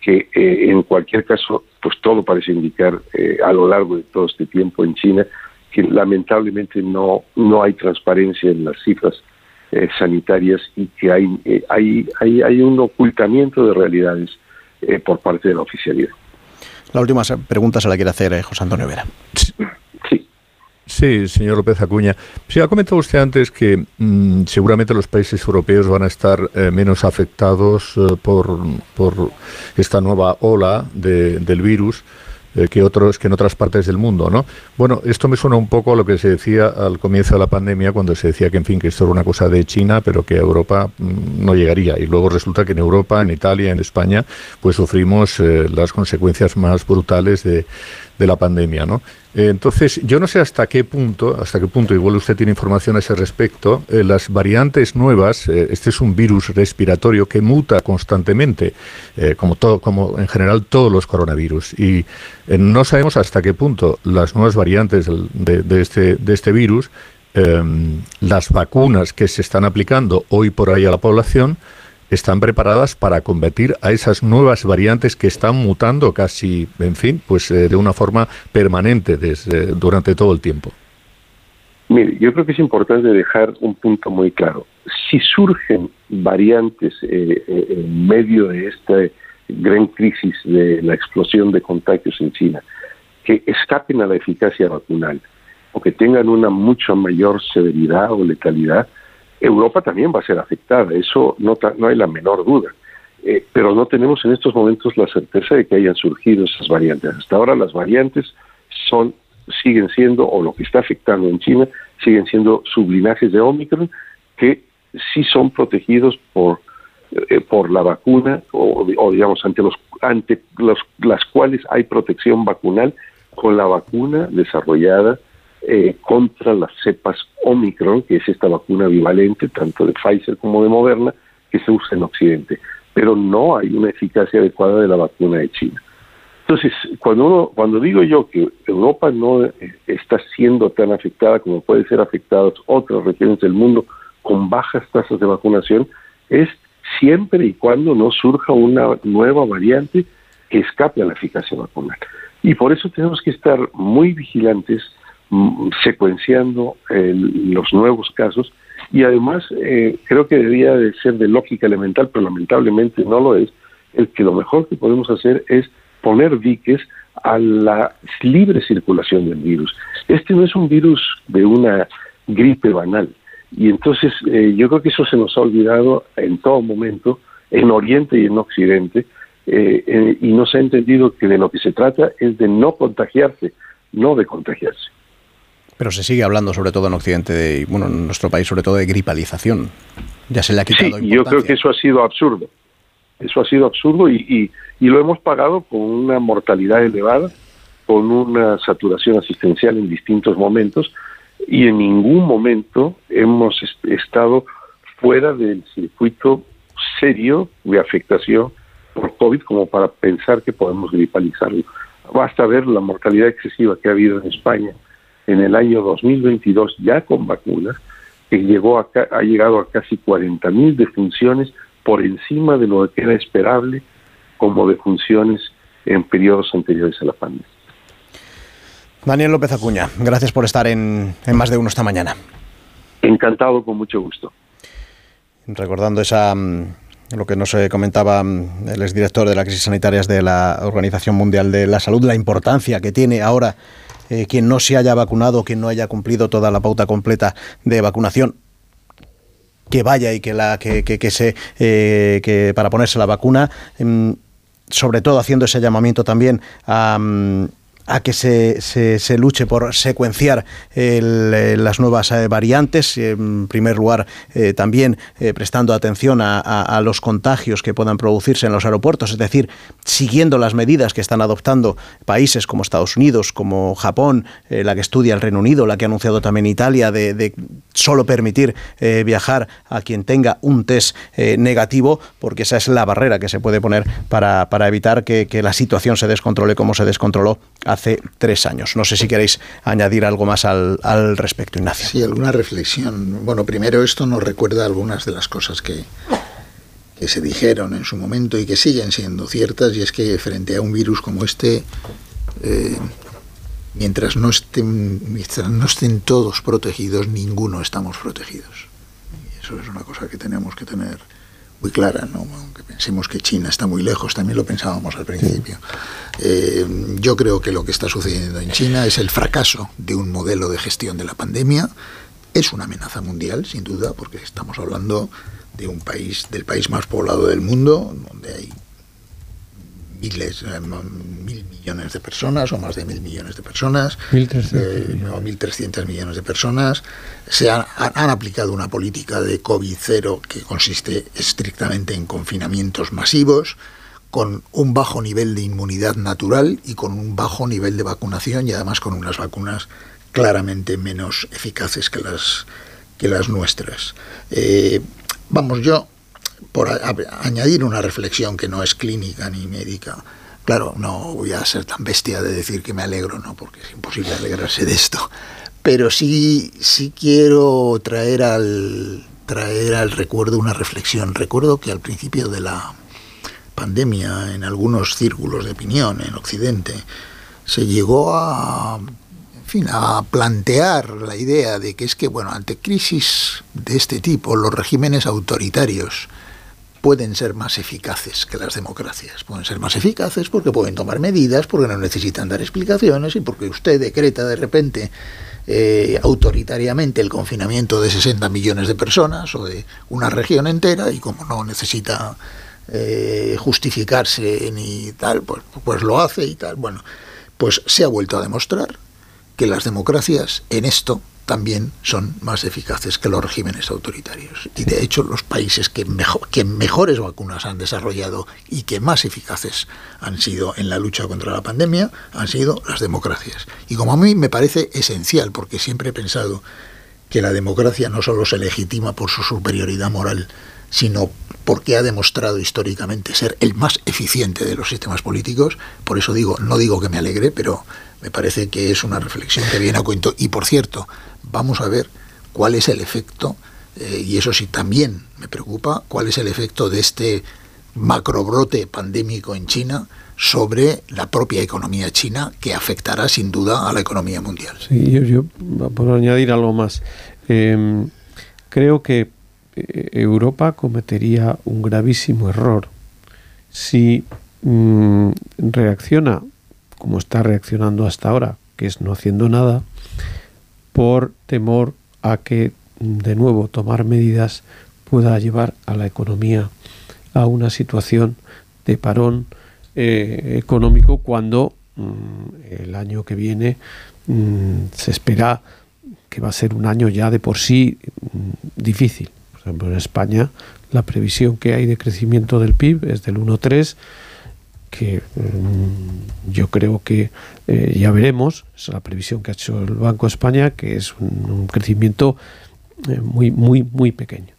que eh, en cualquier caso, pues todo parece indicar eh, a lo largo de todo este tiempo en China que lamentablemente no, no hay transparencia en las cifras eh, sanitarias y que hay, hay, hay, hay, un ocultamiento de realidades por parte de la oficialidad. La última pregunta se la quiere hacer José Antonio Vera. Sí, señor López Acuña. Sí, ha comentado usted antes que mm, seguramente los países europeos van a estar eh, menos afectados eh, por, por, esta nueva ola de, del virus eh, que otros que en otras partes del mundo, ¿no? Bueno, esto me suena un poco a lo que se decía al comienzo de la pandemia cuando se decía que en fin que esto era una cosa de China, pero que a Europa mm, no llegaría y luego resulta que en Europa, en Italia, en España, pues sufrimos las consecuencias más brutales de de la pandemia, ¿no? Eh, entonces, yo no sé hasta qué punto, hasta qué punto, igual usted tiene información a ese respecto, eh, las variantes nuevas, eh, este es un virus respiratorio que muta constantemente, como, todo, como en general todos los coronavirus, y no sabemos hasta qué punto las nuevas variantes este, de este virus, las vacunas que se están aplicando hoy por ahí a la población, están preparadas para combatir a esas nuevas variantes que están mutando casi, en fin, pues eh, de una forma permanente desde, durante todo el tiempo. Mire, yo creo que es importante dejar un punto muy claro. Si surgen variantes eh, eh, en medio de esta gran crisis de la explosión de contagios en China, que escapen a la eficacia vacunal o que tengan una mucho mayor severidad o letalidad, Europa también va a ser afectada, eso no, hay la menor duda. Eh, pero no tenemos en estos momentos la certeza de que hayan surgido esas variantes. Hasta ahora las variantes son siguen siendo, o lo que está afectando en China, siguen siendo sublinajes de Omicron que sí son protegidos por, eh, por la vacuna, o, digamos, ante, los, ante los, las cuales hay protección vacunal con la vacuna desarrollada eh, contra las cepas Omicron, que es esta vacuna bivalente, tanto de Pfizer como de Moderna, que se usa en Occidente. Pero no hay una eficacia adecuada de la vacuna de China. Entonces, cuando, uno, cuando digo yo que Europa no eh, está siendo tan afectada como puede ser afectadas otras regiones del mundo con bajas tasas de vacunación, es siempre y cuando no surja una nueva variante que escape a la eficacia vacunal. Y por eso tenemos que estar muy vigilantes Mm, secuenciando los nuevos casos y además eh, creo que debería de ser de lógica elemental, pero lamentablemente no lo es, el que lo mejor que podemos hacer es poner diques a la libre circulación del virus. Este no es un virus de una gripe banal y entonces eh, yo creo que eso se nos ha olvidado en todo momento, en Oriente y en Occidente, eh, y no se ha entendido que de lo que se trata es de no contagiarse, no de contagiarse. Pero se sigue hablando, sobre todo en Occidente, y bueno, en nuestro país, sobre todo de gripalización. Ya se le ha quitado sí, Yo creo que eso ha sido absurdo. Eso ha sido absurdo y, y, lo hemos pagado con una mortalidad elevada, con una saturación asistencial en distintos momentos y en ningún momento hemos estado fuera del circuito serio de afectación por COVID como para pensar que podemos gripalizarlo. Basta ver la mortalidad excesiva que ha habido en España en el año 2022 ya con vacunas, que llegó a, ha llegado a casi 40.000 defunciones por encima de lo que era esperable como defunciones en periodos anteriores a la pandemia. Daniel López Acuña, gracias por estar en, en más de uno esta mañana. Encantado, con mucho gusto. Recordando esa mm, lo que nos comentaba mm, el exdirector de las crisis sanitarias de la Organización Mundial de la Salud, la importancia que tiene ahora eh, quien no se haya vacunado, quien no haya cumplido toda la pauta completa de vacunación, que vaya y que la que, que, se eh, que para ponerse la vacuna mm, sobre todo haciendo ese llamamiento también a, mm, a que se, se, luche por secuenciar eh, las nuevas eh, variantes, en primer lugar eh, también prestando atención a, los contagios que puedan producirse en los aeropuertos, es decir, siguiendo las medidas que están adoptando países como Estados Unidos, como Japón, la que estudia el Reino Unido, la que ha anunciado también Italia, de, solo permitir viajar a quien tenga un test negativo, porque esa es la barrera que se puede poner para, para evitar que, que la situación se descontrole como se descontroló hace tres años. No sé si queréis añadir algo más al, respecto, Ignacio. Sí, alguna reflexión. Bueno, primero esto nos recuerda algunas de las cosas que, que se dijeron en su momento y que siguen siendo ciertas, y es que frente a un virus como este, eh, mientras, no estén, mientras no estén todos protegidos, ninguno estamos protegidos. Y eso es una cosa que tenemos que tener muy clara, ¿no? aunque pensemos que China está muy lejos, también lo pensábamos al principio. Eh, yo creo que lo que está sucediendo en China es el fracaso de un modelo de gestión de la pandemia. Es una amenaza mundial, sin duda, porque estamos hablando de un país, del país más poblado del mundo, donde hay miles, eh, mil millones de personas o más de mil millones de personas, 1.300 eh, millones de personas, se han, han, aplicado una política de COVID cero que consiste estrictamente en confinamientos masivos, con un bajo nivel de inmunidad natural y con un bajo nivel de vacunación y además con unas vacunas claramente menos eficaces que las, que las nuestras. Eh, vamos, yo, por añadir una reflexión que no es clínica ni médica, claro, no voy a ser tan bestia de decir que me alegro, ¿no? porque es imposible alegrarse de esto, pero sí, sí quiero traer al, traer al recuerdo una reflexión. Recuerdo que al principio de la pandemia, en algunos círculos de opinión en Occidente, se llegó a fin, a plantear la idea de que es que, bueno, ante crisis de este tipo, los regímenes autoritarios pueden ser más eficaces que las democracias. Pueden ser más eficaces porque pueden tomar medidas, porque no necesitan dar explicaciones y porque usted decreta de repente eh, autoritariamente el confinamiento de 60 millones de personas o de una región entera y como no necesita eh, justificarse ni tal, pues, pues lo hace y tal. Bueno, pues se ha vuelto a demostrar que las democracias en esto también son más eficaces que los regímenes autoritarios. Y de hecho los países que, mejor, que mejores vacunas han desarrollado y que más eficaces han sido en la lucha contra la pandemia han sido las democracias. Y como a mí me parece esencial, porque siempre he pensado que la democracia no solo se legitima por su superioridad moral, sino porque ha demostrado históricamente ser el más eficiente de los sistemas políticos, por eso digo, no digo que me alegre, pero me parece que es una reflexión que viene a cuento. Y por cierto, vamos a ver cuál es el efecto, eh, y eso sí también me preocupa, cuál es el efecto de este macrobrote pandémico en China sobre la propia economía china, que afectará sin duda a la economía mundial. Sí, yo, por añadir algo más, em, creo que eh, Europa cometería un gravísimo error si mm, reacciona como está reaccionando hasta ahora, que es no haciendo nada, por temor a que de nuevo tomar medidas pueda llevar a la economía a una situación de parón eh, económico cuando mm, el año que viene mm, se espera que va a ser un año ya de por sí mm, difícil. Por ejemplo, en España la previsión que hay de crecimiento del PIB es del 1,3 que mm, yo creo que eh, ya veremos, es la previsión que ha hecho el Banco de España, que es un, crecimiento eh, muy, muy, muy pequeño.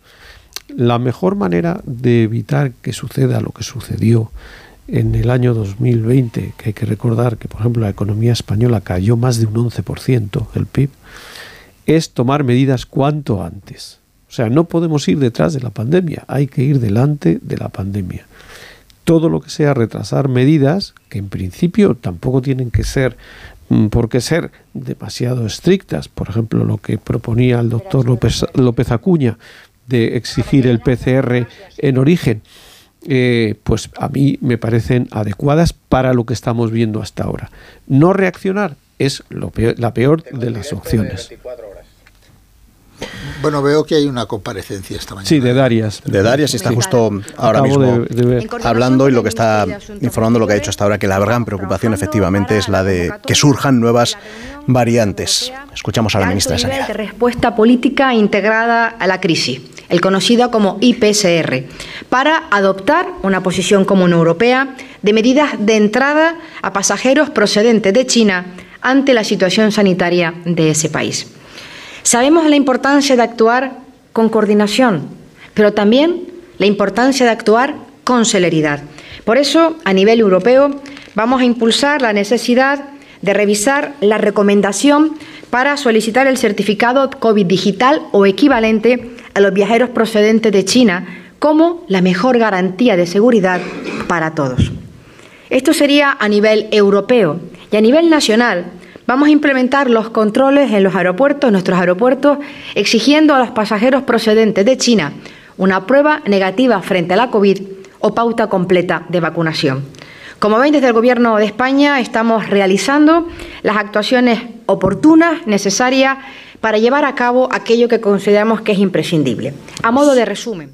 La mejor manera de evitar que suceda lo que sucedió en el año 2020, que hay que recordar que, por ejemplo, la economía española cayó más de un 11%, el PIB, es tomar medidas cuanto antes. O sea, no podemos ir detrás de la pandemia, hay que ir delante de la pandemia todo lo que sea retrasar medidas, que en principio tampoco tienen que ser mm, por qué ser demasiado estrictas, por ejemplo, lo que proponía el doctor López, López Acuña de exigir el PCR en origen, eh, pues a mí me parecen adecuadas para lo que estamos viendo hasta ahora. No reaccionar es lo la peor de las opciones. Bueno, veo que hay una comparecencia esta mañana. Sí, de Darias. De Darias y está justo ahora mismo hablando y lo que está informando lo que ha dicho hasta ahora, que la gran preocupación efectivamente es la de que surjan nuevas variantes. Escuchamos a la ministra de Sanidad. De respuesta política integrada a la crisis, el conocido como IPSR, para adoptar una posición común europea de medidas de entrada a pasajeros procedentes de China ante la situación sanitaria de ese país. Sabemos la importancia de actuar con coordinación, pero también la importancia de actuar con celeridad. Por eso, a nivel europeo, vamos a impulsar la necesidad de revisar la recomendación para solicitar el certificado COVID digital o equivalente a los viajeros procedentes de China como la mejor garantía de seguridad para todos. Esto sería a nivel europeo y a nivel nacional Vamos a implementar los controles en los aeropuertos, nuestros aeropuertos, exigiendo a los pasajeros procedentes de China una prueba negativa frente a la COVID o pauta completa de vacunación. Como ven, desde el Gobierno de España estamos realizando las actuaciones oportunas, necesarias, para llevar a cabo aquello que consideramos que es imprescindible. A modo de resumen,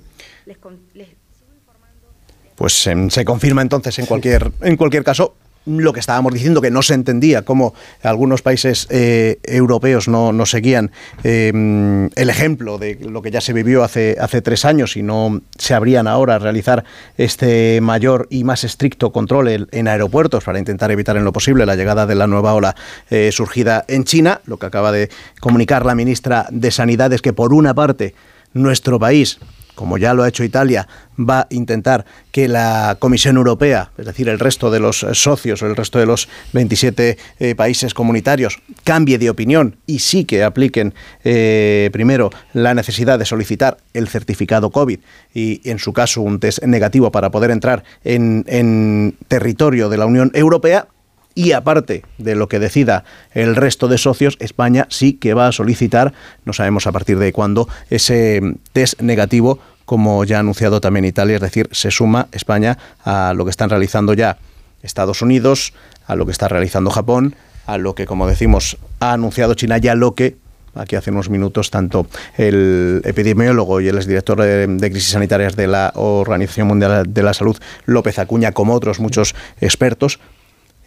pues em, se confirma entonces en cualquier, en cualquier caso lo que estábamos diciendo, que no se entendía cómo algunos países eh, europeos no, no seguían eh, el ejemplo de lo que ya se vivió hace, hace tres años y no se abrían ahora realizar este mayor y más estricto control en, aeropuertos para intentar evitar en lo posible la llegada de la nueva ola eh, surgida en China. Lo que acaba de comunicar la ministra de Sanidad es que por una parte nuestro país como ya lo ha hecho Italia, va a intentar que la Comisión Europea, es decir, el resto de los socios o el resto de los 27 eh, países comunitarios, cambie de opinión y sí que apliquen eh, primero la necesidad de solicitar el certificado COVID y, en su caso, un test negativo para poder entrar en, en territorio de la Unión Europea, y aparte de lo que decida el resto de socios, España sí que va a solicitar, no sabemos a partir de cuándo, ese test negativo, como ya ha anunciado también Italia, es decir, se suma España a lo que están realizando ya Estados Unidos, a lo que está realizando Japón, a lo que, como decimos, ha anunciado China ya lo que aquí hace unos minutos tanto el epidemiólogo y el exdirector de, de, crisis sanitarias de la Organización Mundial de la Salud, López Acuña, como otros muchos expertos,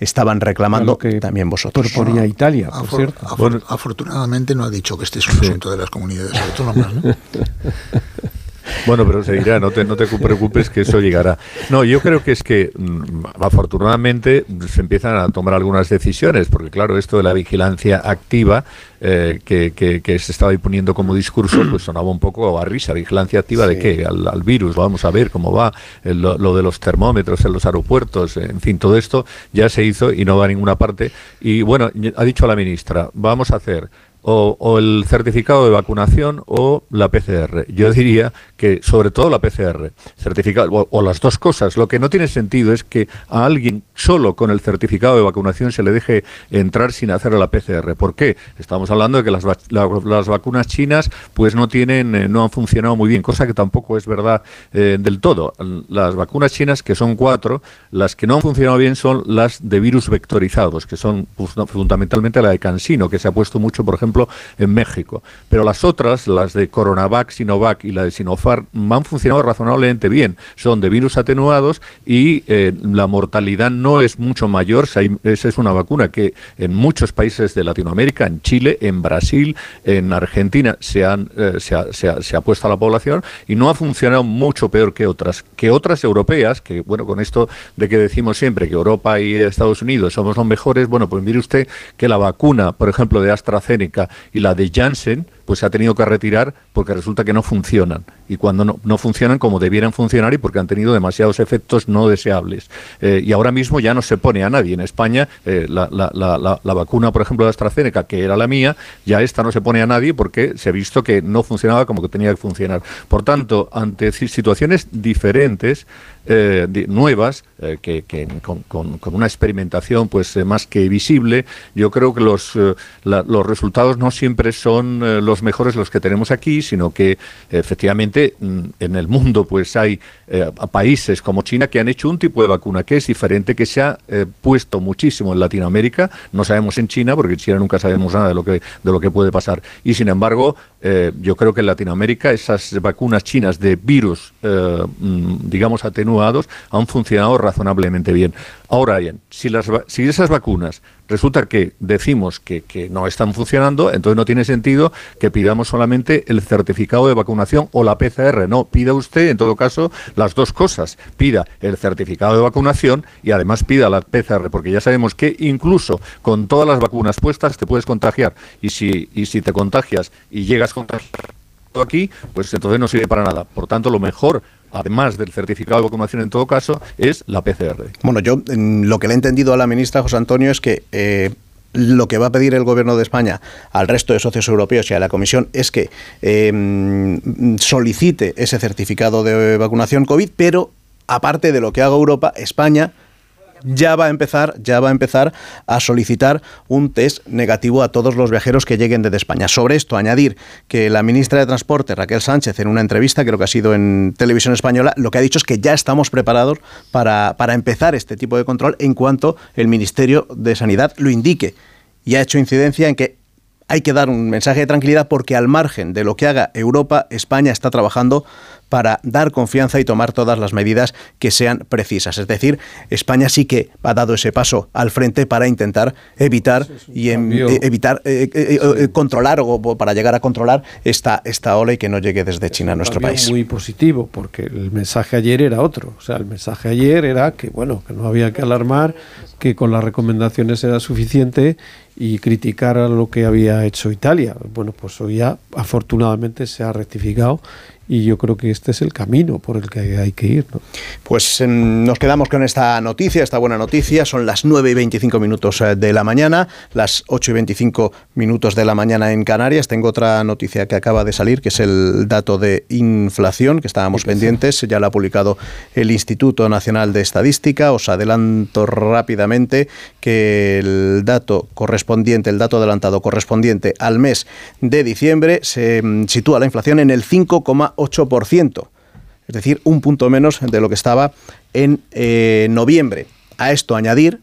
estaban reclamando que también vosotros. Proponía Italia, por cierto. afortunadamente no ha dicho que este es un asunto de las comunidades autónomas. ¿no? Bueno, pero se dirá, no te, no te preocupes que eso llegará. No, yo creo que es que mm, afortunadamente se empiezan a tomar algunas decisiones, porque claro, esto de la vigilancia activa eh, que, que, se estaba imponiendo como discurso, pues sonaba un poco a risa. ¿Vigilancia activa de qué? Al, virus, vamos a ver cómo va, lo, lo, de los termómetros en los aeropuertos, en fin, todo esto ya se hizo y no va a ninguna parte. Y bueno, ha dicho la ministra, vamos a hacer o, el certificado de vacunación o la PCR. Yo diría que sobre todo la PCR, certificado, o, las dos cosas. Lo que no tiene sentido es que a alguien solo con el certificado de vacunación se le deje entrar sin hacer la PCR. ¿Por qué? Estamos hablando de que las, las vacunas chinas pues no tienen, eh, no han funcionado muy bien, cosa que tampoco es verdad eh, del todo. Las vacunas chinas, que son cuatro, las que no han funcionado bien son las de virus vectorizados, que son pues, fundamentalmente la de Cansino, que se ha puesto mucho, por ejemplo, en México. Pero las otras, las de Coronavac, Sinovac y la de Sinopharm, han funcionado razonablemente bien. Son de virus atenuados y eh, la mortalidad no es mucho mayor. Esa es una vacuna que en muchos países de Latinoamérica, en Chile, en Brasil, en Argentina, se, han, eh, ha, se, ha, puesto a la población y no ha funcionado mucho peor que otras. Que otras europeas, que bueno, con esto de que decimos siempre que Europa y Estados Unidos somos los mejores, bueno, pues mire usted que la vacuna, por ejemplo, de AstraZeneca, y la de Janssen, pues se ha tenido que retirar porque resulta que no funcionan. Y cuando no, no funcionan como debieran funcionar y porque han tenido demasiados efectos no deseables. Eh, y ahora mismo ya no se pone a nadie. En España, eh, la, la, la, vacuna, por ejemplo, de AstraZeneca, que era la mía, ya esta no se pone a nadie porque se ha visto que no funcionaba como que tenía que funcionar. Por tanto, ante situaciones diferentes, eh, nuevas, que, que con, con, con, una experimentación pues más que visible, yo creo que los, los resultados no siempre son los mejores los que tenemos aquí, sino que efectivamente mm, en el mundo pues hay eh, países como China que han hecho un tipo de vacuna que es diferente, que se ha eh, puesto muchísimo en Latinoamérica. No sabemos en China, porque en China nunca sabemos nada de lo que, de lo que puede pasar. Y sin embargo, eh, yo creo que en Latinoamérica esas vacunas chinas de virus, mm, digamos, atenuados, han funcionado razonablemente bien. Ahora bien, si, las, si esas vacunas resulta que decimos que, que, no están funcionando, entonces no tiene sentido que pidamos solamente el certificado de vacunación o la PCR. No, pida usted, en todo caso, las dos cosas. Pida el certificado de vacunación y además pida la PCR, porque ya sabemos que incluso con todas las vacunas puestas te puedes contagiar. Y si, y si te contagias y llegas contagiado aquí, pues entonces no sirve para nada. Por tanto, lo mejor además del certificado de vacunación en todo caso, es la PCR. Bueno, yo lo que le he entendido a la ministra José Antonio es que eh, lo que va a pedir el gobierno de España al resto de socios europeos y a la Comisión es que eh, solicite ese certificado de vacunación COVID, pero aparte de lo que haga Europa, España ya va a empezar, ya va a empezar a solicitar un test negativo a todos los viajeros que lleguen desde España. Sobre esto, añadir que la ministra de Transporte, Raquel Sánchez, en una entrevista, creo que ha sido en televisión española, lo que ha dicho es que ya estamos preparados para, para empezar este tipo de control en cuanto el Ministerio de Sanidad lo indique. Y ha hecho incidencia en que hay que dar un mensaje de tranquilidad porque al margen de lo que haga Europa, España está trabajando para dar confianza y tomar todas las medidas que sean precisas. Es decir, España sí que ha dado ese paso al frente para intentar evitar y evitar controlar o para llegar a controlar esta, esta ola y que no llegue desde China a nuestro país. Muy positivo, porque el mensaje ayer era otro. O sea, el mensaje ayer era que bueno, que no había que alarmar, que con las recomendaciones era suficiente y criticar a lo que había hecho Italia. Bueno, pues hoy ya afortunadamente se ha rectificado y yo creo que este es el camino por el que hay que ir. Pues em, nos quedamos con esta noticia, esta buena noticia. Son las 9 y 25 minutos eh, de la mañana, las 8 y 25 minutos de la mañana en Canarias. Tengo otra noticia que acaba de salir, que es el dato de inflación, que estábamos pendientes. Ya lo ha publicado el Instituto Nacional de Estadística. Os adelanto rápidamente que el dato correspondiente, el dato adelantado correspondiente al mes de diciembre, se mm, sitúa la inflación en el 5,1%. 8%, es decir, un punto menos de lo que estaba en eh, noviembre. A esto añadir,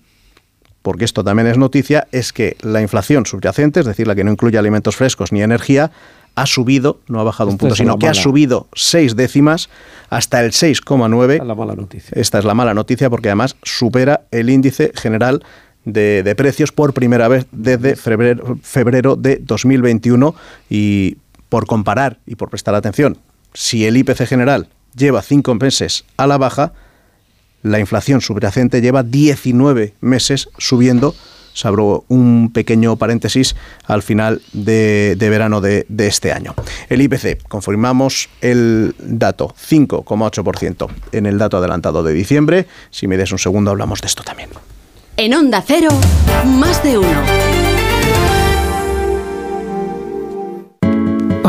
porque esto también es noticia, es que la inflación subyacente, es decir, la que no incluye alimentos frescos ni energía, ha subido, no ha bajado un punto, sino que ha subido seis décimas hasta el 6,9. La mala noticia. Esta es la mala noticia porque además supera el índice general de, de precios por primera vez desde febrero, febrero de 2021 y por comparar y por prestar atención si el IPC general lleva cinco meses a la baja, la inflación subyacente lleva 19 meses subiendo. Se abrió un pequeño paréntesis al final de, verano de, de, este año. El IPC, confirmamos el dato, 5,8% en el dato adelantado de diciembre. Si me des un segundo hablamos de esto también. En Onda Cero, más de uno.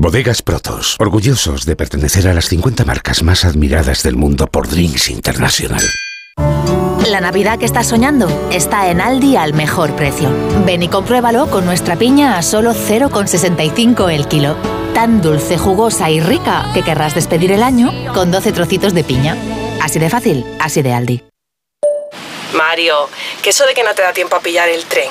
Bodegas Protos, orgullosos de pertenecer a las 50 marcas más admiradas del mundo por Drinks International. La Navidad que estás soñando está en Aldi al mejor precio. Ven y compruébalo con nuestra piña a solo 0,65 el kilo. Tan dulce, jugosa y rica que querrás despedir el año con 12 trocitos de piña. Así de fácil, así de Aldi. Mario, que eso de que no te da tiempo a pillar el tren.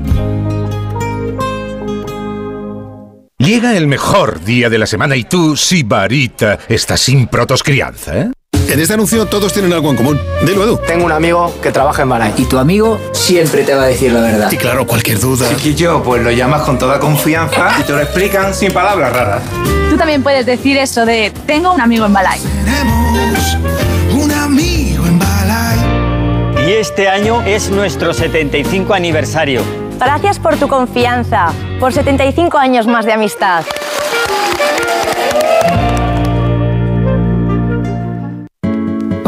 Llega el mejor día de la semana y tú, Sibarita, estás sin protos crianza, ¿eh? En este anuncio todos tienen algo en común. Dilo, Edu. Tengo un amigo que trabaja en Balay. Y tu amigo siempre te va a decir la verdad. Y claro, cualquier duda. Chiquillo, pues lo llamas con toda confianza y te lo explican sin palabras raras. Tú también puedes decir eso de tengo un amigo en Balay. Tenemos un amigo en Balay. Y este año es nuestro 75 aniversario. Gracias por tu confianza, por 75 años más de amistad.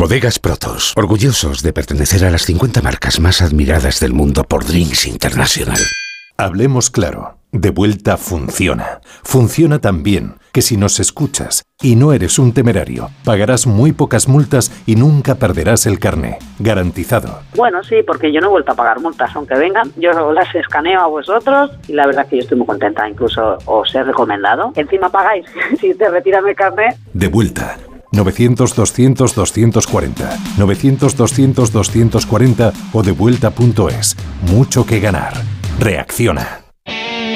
Bodegas Protos, orgullosos de pertenecer a las 50 marcas más admiradas del mundo por Drinks International. Hablemos claro, de vuelta funciona. Funciona tan bien que si nos escuchas y no eres un temerario, pagarás muy pocas multas y nunca perderás el carné. Garantizado. Bueno, sí, porque yo no he vuelto a pagar multas, aunque vengan, yo las escaneo a vosotros y la verdad que yo estoy muy contenta, incluso os he recomendado. Encima pagáis si te retiran el carné. De vuelta 900-200-240, 900-200-240 o devuelta.es. Mucho que ganar. Reacciona.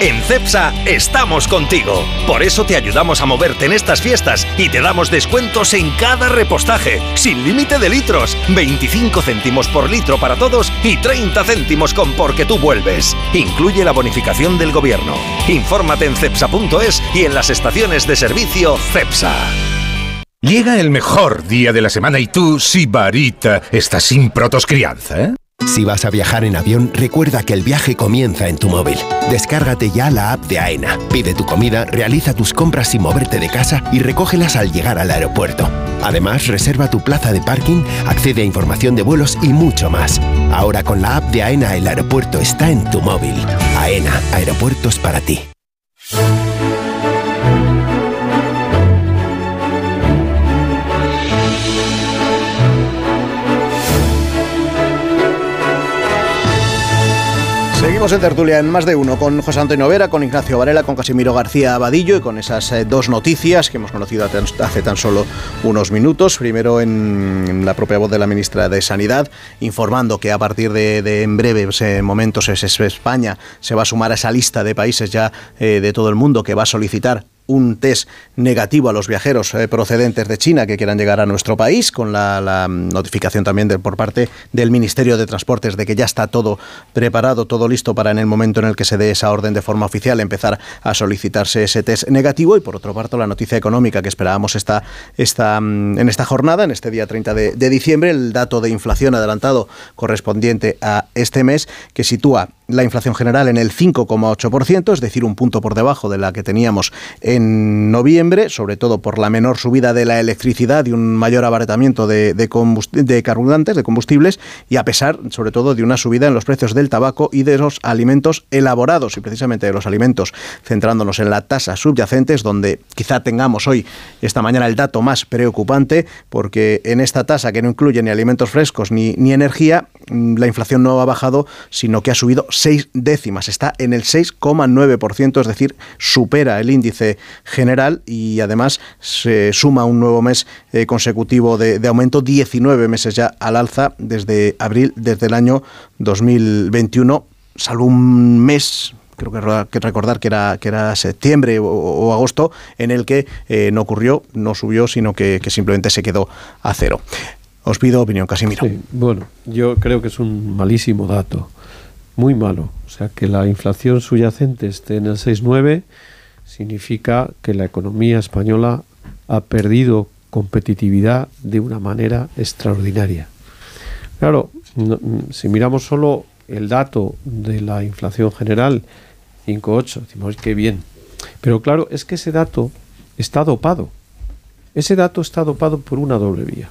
En CEPSA estamos contigo. Por eso te ayudamos a moverte en estas fiestas y te damos descuentos en cada repostaje, sin límite de litros, 25 céntimos por litro para todos y 30 céntimos con porque tú vuelves. Incluye la bonificación del gobierno. Infórmate en cepsa.es y en las estaciones de servicio CEPSA. Llega el mejor día de la semana y tú, Sibarita, estás sin protos crianza, ¿eh? Si vas a viajar en avión, recuerda que el viaje comienza en tu móvil. Descárgate ya la app de AENA. Pide tu comida, realiza tus compras sin moverte de casa y recógelas al llegar al aeropuerto. Además, reserva tu plaza de parking, accede a información de vuelos y mucho más. Ahora con la app de AENA el aeropuerto está en tu móvil. AENA, aeropuertos para ti. Seguimos en tertulia en más de uno con José Antonio Vera, con Ignacio Varela, con Casimiro García Abadillo y con esas eh, dos noticias que hemos conocido hace tan solo unos minutos. Primero en la propia voz de la ministra de Sanidad, informando que a partir de, en breves eh, momentos es, España se va a sumar a esa lista de países ya eh, de todo el mundo que va a solicitar un test negativo a los viajeros eh, procedentes de China que quieran llegar a nuestro país, con la, notificación también de, por parte del Ministerio de Transportes de que ya está todo preparado, todo listo para en el momento en el que se dé esa orden de forma oficial empezar a solicitarse ese test negativo. Y por otro parte, la noticia económica que esperábamos esta, esta, mm, en esta jornada, en este día 30 de, diciembre, el dato de inflación adelantado correspondiente a este mes que sitúa la inflación general en el 5,8%, es decir, un punto por debajo de la que teníamos en noviembre, sobre todo por la menor subida de la electricidad y un mayor abaratamiento de, carburantes, de combustibles, y a pesar, sobre todo, de una subida en los precios del tabaco y de los alimentos elaborados, y precisamente de los alimentos, centrándonos en la tasa subyacentes, donde quizá tengamos hoy, esta mañana, el dato más preocupante, porque en esta tasa que no incluye ni alimentos frescos ni, energía, mm, la inflación no ha bajado, sino que ha subido seis décimas, está en el 6,9%, es decir, supera el índice general además se suma un nuevo mes eh, consecutivo de, aumento, 19 meses ya al alza desde abril, desde el año 2021, salvo un mes creo que recordar que era, que era septiembre o, agosto, en el que eh, no ocurrió, no subió, sino que, simplemente se quedó a cero. Os pido opinión, Casimiro. Sí, bueno, yo creo que es un malísimo dato muy malo. O sea, que la inflación subyacente esté en el 6,9 significa que la economía española ha perdido competitividad de una manera extraordinaria. Claro, si miramos solo el dato de la inflación general, 5,8, decimos que bien. Pero claro, es que ese dato está dopado. Ese dato está dopado por una doble vía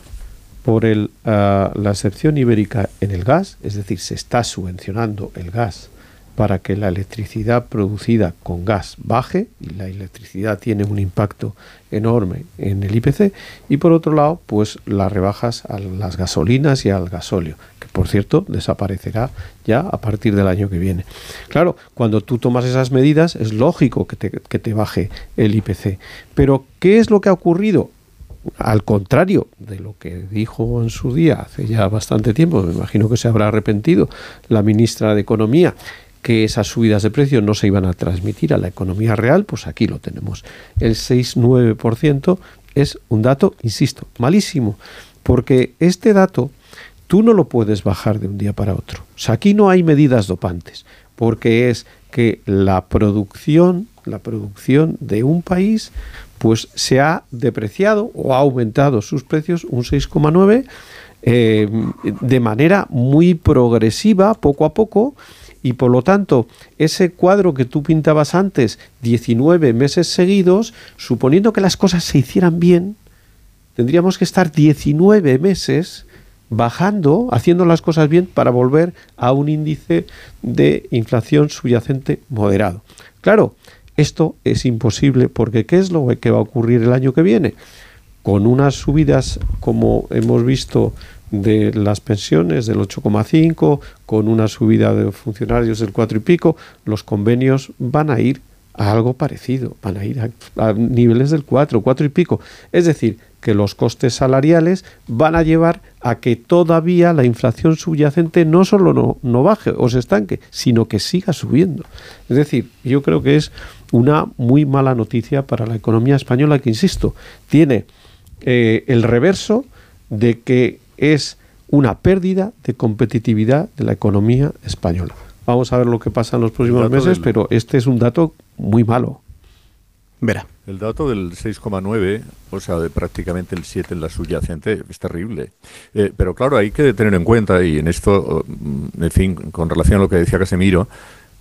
por el, ah, la excepción ibérica en el gas, es decir, se está subvencionando el gas para que la electricidad producida con gas baje, y la electricidad tiene un impacto enorme en el IPC, y por otro lado, pues las rebajas a las gasolinas y al gasóleo, que por cierto desaparecerá ya a partir del año que viene. Claro, cuando tú tomas esas medidas es lógico que te, que te baje el IPC, pero ¿qué es lo que ha ocurrido? al contrario de lo que dijo en su día, hace ya bastante tiempo, me imagino que se habrá arrepentido, la ministra de Economía, que esas subidas de precios no se iban a transmitir a la economía real, pues aquí lo tenemos. El 6-9% es un dato, insisto, malísimo, porque este dato tú no lo puedes bajar de un día para otro. Aquí no hay medidas dopantes, porque es que la producción, la producción de un país pues se ha depreciado o ha aumentado sus precios un 6,9 eh, de manera muy progresiva, poco a poco, y por lo tanto ese cuadro que tú pintabas antes, 19 meses seguidos, suponiendo que las cosas se hicieran bien, tendríamos que estar 19 meses bajando, haciendo las cosas bien para volver a un índice de inflación subyacente moderado. Claro, esto es imposible porque ¿qué es lo que va a ocurrir el año que viene? Con unas subidas como hemos visto de las pensiones del 8,5, con una subida de funcionarios del 4 y pico, los convenios van a ir a algo parecido, van a ir a, niveles del 4, 4 y pico. Es decir, que los costes salariales van a llevar a que todavía la inflación subyacente no solo no, no baje o se estanque, sino que siga subiendo. Es decir, yo creo que es una muy mala noticia para la economía española que, insisto, tiene eh, el reverso de que es una pérdida de competitividad de la economía española. Vamos a ver lo que pasa en los próximos meses, pero este es un dato muy malo. Verá. El dato del 6,9, o sea, de prácticamente el 7 en la subyacente, es terrible. Eh, pero claro, hay que tener en cuenta, y en esto, mm, en fin, con relación a lo que decía Casemiro,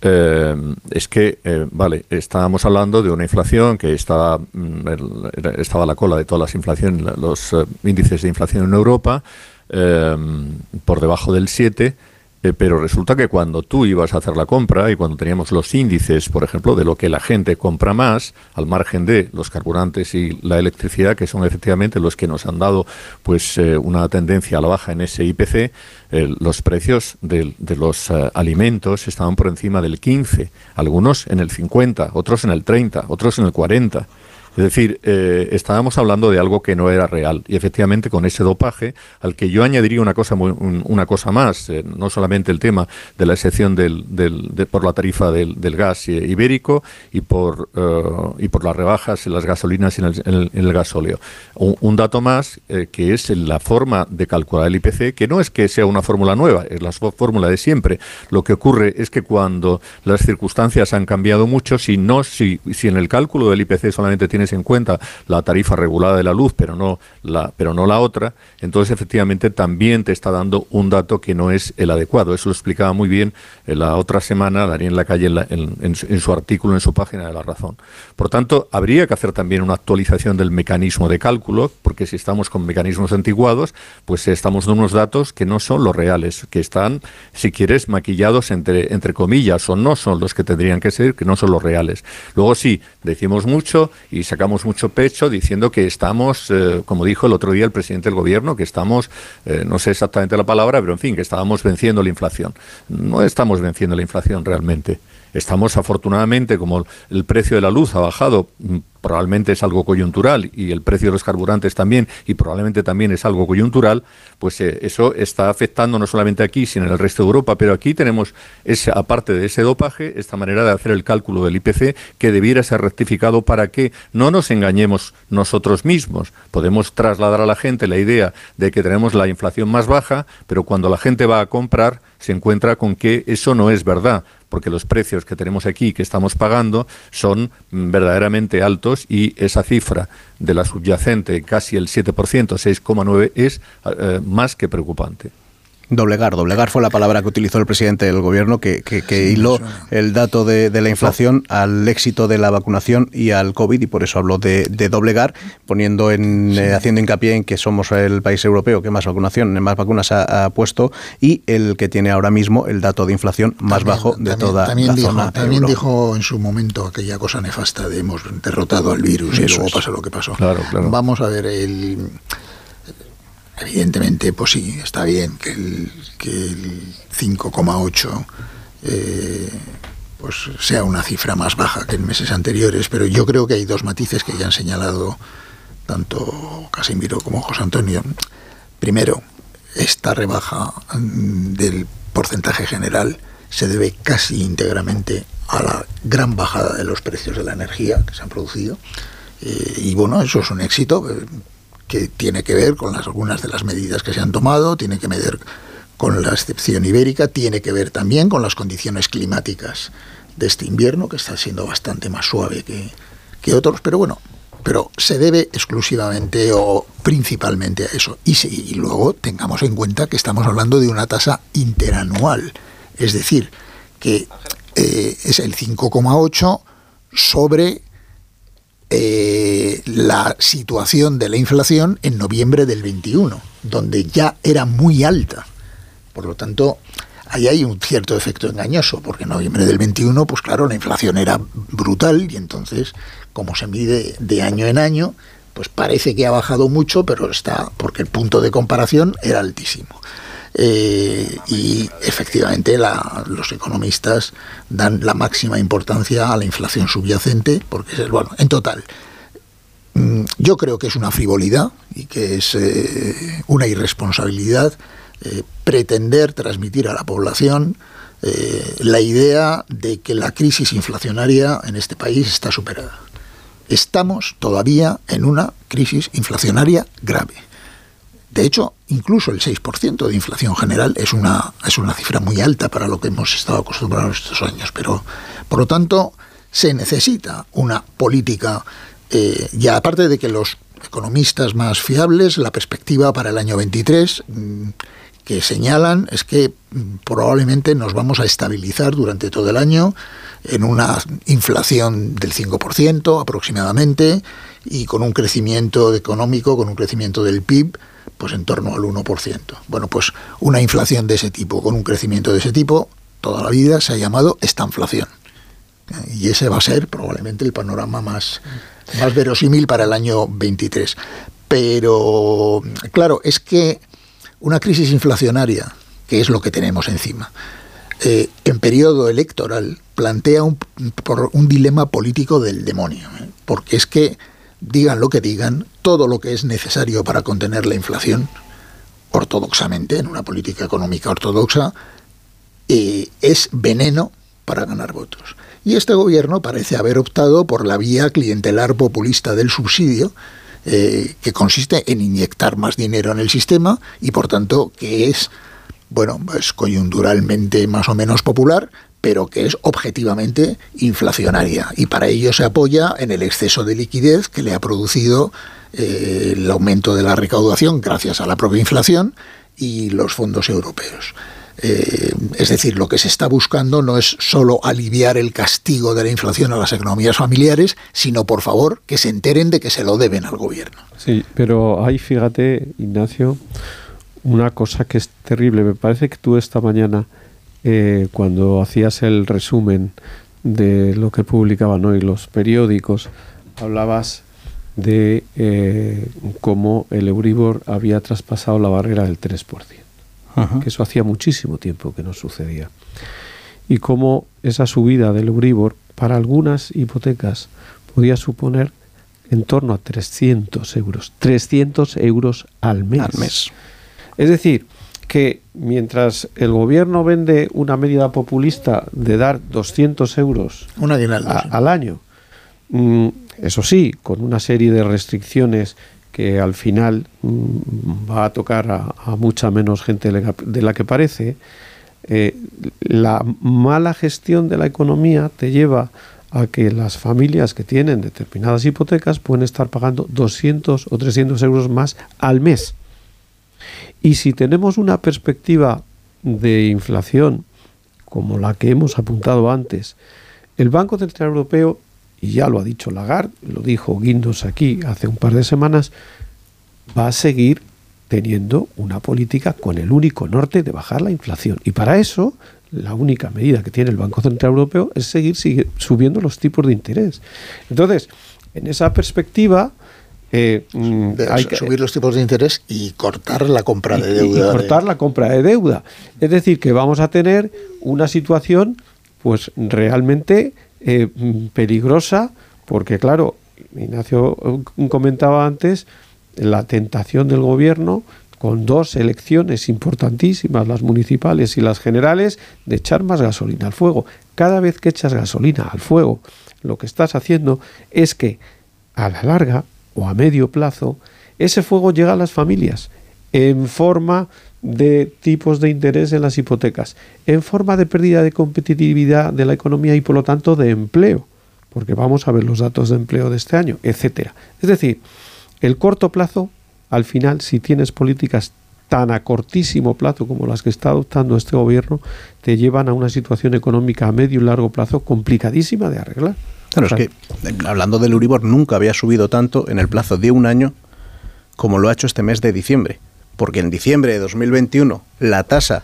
eh, es que, eh, vale, estábamos hablando de una inflación que estaba, mm, estaba a la cola de todas las inflaciones, los índices de inflación en Europa, por debajo del 7, eh, pero resulta que cuando tú ibas a hacer la compra y cuando teníamos los índices, por ejemplo, de lo que la gente compra más, al margen de los carburantes y la electricidad, que son efectivamente los que nos han dado pues eh, una tendencia a la baja en ese IPC, eh, los precios de, de los alimentos estaban por encima del 15, algunos en el 50, otros en el 30, otros en el 40. Es decir, eh, estábamos hablando de algo que no era real. Y efectivamente con ese dopaje, al que yo añadiría una cosa, una cosa más, eh, no solamente el tema de la excepción del, por la tarifa del, gas ibérico y por, eh, y por las rebajas en las gasolinas y en el, en el, gasóleo. Un, dato más, que es la forma de calcular el IPC, que no es que sea una fórmula nueva, es la fórmula de siempre. Lo que ocurre es que cuando las circunstancias han cambiado mucho, si, no, si, si en el cálculo del IPC solamente tiene en cuenta la tarifa regulada de la luz, pero no la, pero no la otra, entonces efectivamente también te está dando un dato que no es el adecuado. Eso lo explicaba muy bien eh, la otra semana Daniel Lacalle en, en, su artículo en su página de La Razón. Por tanto, habría que hacer también una actualización del mecanismo de cálculo, porque si estamos con mecanismos antiguados, pues estamos dando unos datos que no son los reales, que están, si quieres, maquillados entre, entre comillas, o no son los que tendrían que ser, que no son los reales. Luego sí, decimos mucho y sacamos mucho pecho diciendo que estamos, eh, como dijo el otro día el presidente del gobierno, que estamos, eh, no sé exactamente la palabra, pero en fin, que estábamos venciendo la inflación. No estamos venciendo la inflación realmente. Estamos afortunadamente, como el precio de la luz ha bajado, mm, probablemente es algo coyuntural y el precio de los carburantes también, y probablemente también es algo coyuntural, pues eh, eso está afectando no solamente aquí, sino en el resto de Europa. Pero aquí tenemos, ese, aparte de ese dopaje, esta manera de hacer el cálculo del IPC que debiera ser rectificado para que no nos engañemos nosotros mismos. Podemos trasladar a la gente la idea de que tenemos la inflación más baja, pero cuando la gente va a comprar se encuentra con que eso no es verdad porque los precios que tenemos aquí, que estamos pagando, son mm, verdaderamente altos y esa cifra de la subyacente, casi el 7%, 6,9%, es eh, más que preocupante. Doblegar, doblegar fue la palabra que utilizó el presidente del gobierno, que, que, hiló el dato de, la inflación al éxito de la vacunación y al COVID, y por eso habló de, doblegar, poniendo en, eh, haciendo hincapié en que somos el país europeo que más vacunación, más vacunas ha, puesto, y el que tiene ahora mismo el dato de inflación más bajo de toda también la dijo, zona También dijo en su momento aquella cosa nefasta de hemos derrotado al virus y luego pasa lo que pasó. Vamos a ver el Evidentemente, pues sí, está bien que el, que el 5,8 eh, pues sea una cifra más baja que en meses anteriores, pero yo creo que hay dos matices que ya han señalado tanto Casimiro como José Antonio. Primero, esta rebaja mm, del porcentaje general se debe casi íntegramente a la gran bajada de los precios de la energía que se han producido. Eh, y bueno, eso es un éxito que tiene que ver con algunas de las medidas que se han tomado, tiene que ver con la excepción ibérica, tiene que ver también con las condiciones climáticas de este invierno, que está siendo bastante más suave que, que otros, pero bueno, pero se debe exclusivamente o principalmente a eso. Y, y luego tengamos en cuenta que estamos hablando de una tasa interanual, es decir, que eh, es el 5,8 sobre eh, la situación de la inflación en noviembre del 21, donde ya era muy alta. Por lo tanto, ahí hay un cierto efecto engañoso, porque en noviembre del 21, pues claro, la inflación era brutal y entonces, como se mide de año en año, pues parece que ha bajado mucho, pero está, porque el punto de comparación era altísimo. Eh, y efectivamente los economistas dan la máxima importancia a la inflación subyacente, porque es el, bueno, en total, mm, yo creo que es una frivolidad y que es eh, una irresponsabilidad eh, pretender transmitir a la población la idea de que la crisis inflacionaria en este país está superada. Estamos todavía en una crisis inflacionaria grave. De hecho, incluso el 6% de inflación general es una, es una cifra muy alta para lo que hemos estado acostumbrados estos años. Pero, por lo tanto, se necesita una política, eh, ya aparte de que los economistas más fiables, la perspectiva para el año 23 mm, que señalan es que mm, probablemente nos vamos a estabilizar durante todo el año en una inflación del 5% aproximadamente y con un crecimiento económico, con un crecimiento del PIB pues en torno al 1%. Bueno, pues una inflación de ese tipo, con un crecimiento de ese tipo, toda la vida se ha llamado estanflación. Y ese va a ser probablemente el panorama más, más verosímil para el año 23. Pero, claro, es que una crisis inflacionaria, que es lo que tenemos encima, eh, en periodo electoral plantea un, por un dilema político del demonio. ¿eh? Porque es que digan lo que digan, todo lo que es necesario para contener la inflación, ortodoxamente, en una política económica ortodoxa, eh, es veneno para ganar votos. Y este gobierno parece haber optado por la vía clientelar populista del subsidio, eh, que consiste en inyectar más dinero en el sistema y por tanto que es, bueno, es coyunturalmente más o menos popular, pero que es objetivamente inflacionaria. Y para ello se apoya en el exceso de liquidez que le ha producido eh, el aumento de la recaudación gracias a la propia inflación y los fondos europeos. Eh, es decir, lo que se está buscando no es solo aliviar el castigo de la inflación a las economías familiares, sino, por favor, que se enteren de que se lo deben al gobierno. Sí, pero ahí fíjate, Ignacio, una cosa que es terrible. Me parece que tú esta mañana eh, cuando hacías el resumen de lo que publicaban hoy los periódicos, hablabas de eh, cómo el Euribor había traspasado la barrera del 3%, que eso hacía muchísimo tiempo que no sucedía. Y cómo esa subida del Euribor para algunas hipotecas podía suponer en torno a 300 euros, 300 euros al mes. Al mes. Es decir, que mientras el gobierno vende una medida populista de dar 200 euros al año, mm, eso sí, con una serie de restricciones que al final mm, va a tocar a, mucha menos gente de la que parece, eh, la mala gestión de la economía te lleva a que las familias que tienen determinadas hipotecas pueden estar pagando 200 o 300 euros más al mes. Y si tenemos una perspectiva de inflación como la que hemos apuntado antes, el Banco Central Europeo, y ya lo ha dicho Lagarde, lo dijo Guindos aquí hace un par de semanas, va a seguir teniendo una política con el único norte de bajar la inflación. Y para eso, la única medida que tiene el Banco Central Europeo es seguir subiendo los tipos de interés. Entonces, en esa perspectiva, eh, mm, hay que subir los tipos de interés y cortar la compra de deuda. Y, cortar la compra de deuda. Es decir, que vamos a tener una situación pues realmente eh, peligrosa, porque claro, Ignacio eh, comentaba antes la tentación del gobierno con dos elecciones importantísimas, las municipales y las generales, de echar más gasolina al fuego. Cada vez que echas gasolina al fuego, lo que estás haciendo es que a la larga o a medio plazo, ese fuego llega a las familias en forma de tipos de interés en las hipotecas, en forma de pérdida de competitividad de la economía y por lo tanto de empleo, porque vamos a ver los datos de empleo de este año, etcétera. Es decir, el corto plazo, al final, si tienes políticas tan a cortísimo plazo como las que está adoptando este gobierno, te llevan a una situación económica a medio y largo plazo complicadísima de arreglar. Claro, es que hablando del Uribor nunca había subido tanto en el plazo de un año como lo ha hecho este mes de diciembre. Porque en diciembre de 2021 la tasa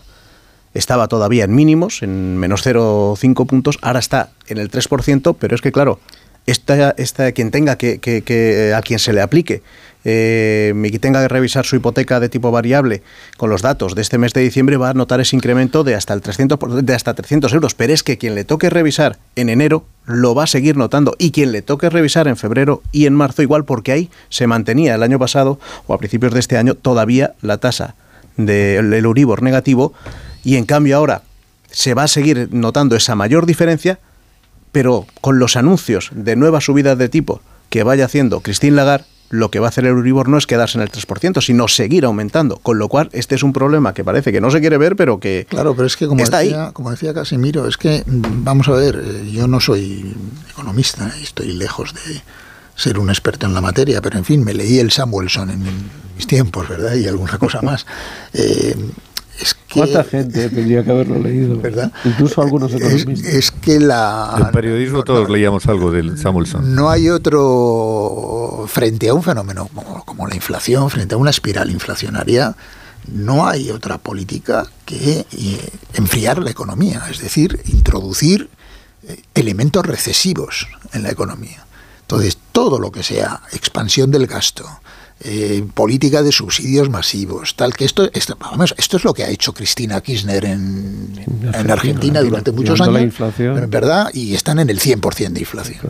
estaba todavía en mínimos, en menos 0,5 puntos, ahora está en el 3%, pero es que claro, esta, esta, quien tenga que, que, a quien se le aplique eh, y tenga que revisar su hipoteca de tipo variable con los datos de este mes de diciembre va a notar ese incremento de hasta el 300 de hasta 300 euros. Pero es que quien le toque revisar en enero lo va a seguir notando. Y quien le toque revisar en febrero y en marzo igual porque ahí se mantenía el año pasado o a principios de este año todavía la tasa del Euribor negativo. Y en cambio ahora se va a seguir notando esa mayor diferencia, pero con los anuncios de nuevas subidas de tipo que vaya haciendo Christine Lagarde, lo que va a hacer el Euribor no es quedarse en el 3%, sino seguir aumentando. Con lo cual, este es un problema que parece que no se quiere ver, pero que Claro, pero es que como, está decía, ahí. como decía Casimiro, es que, vamos a ver, eh, yo no soy economista, y estoy lejos de ser un experto en la materia, pero en fin, me leí el Samuelson en mis tiempos, ¿verdad? Y alguna cosa más. Eh, ¿Cuánta gente tendría que haberlo leído? ¿Verdad? Incluso algunos es, economistas. es que la, El periodismo todos leíamos algo del Samuelson. no hay otro, frente a un fenómeno como, como la inflación, frente a una espiral inflacionaria, no hay otra política que eh, enfriar la economía, es decir, introducir eh, elementos recesivos en la economía. Entonces, todo lo que sea expansión del gasto, eh, política de subsidios masivos, tal que esto, esto, vamos, esto es lo que ha hecho Cristina Kirchner en, en Argentina durante muchos Llevando la años, inflación. ¿verdad? Y están en el 100% de inflación.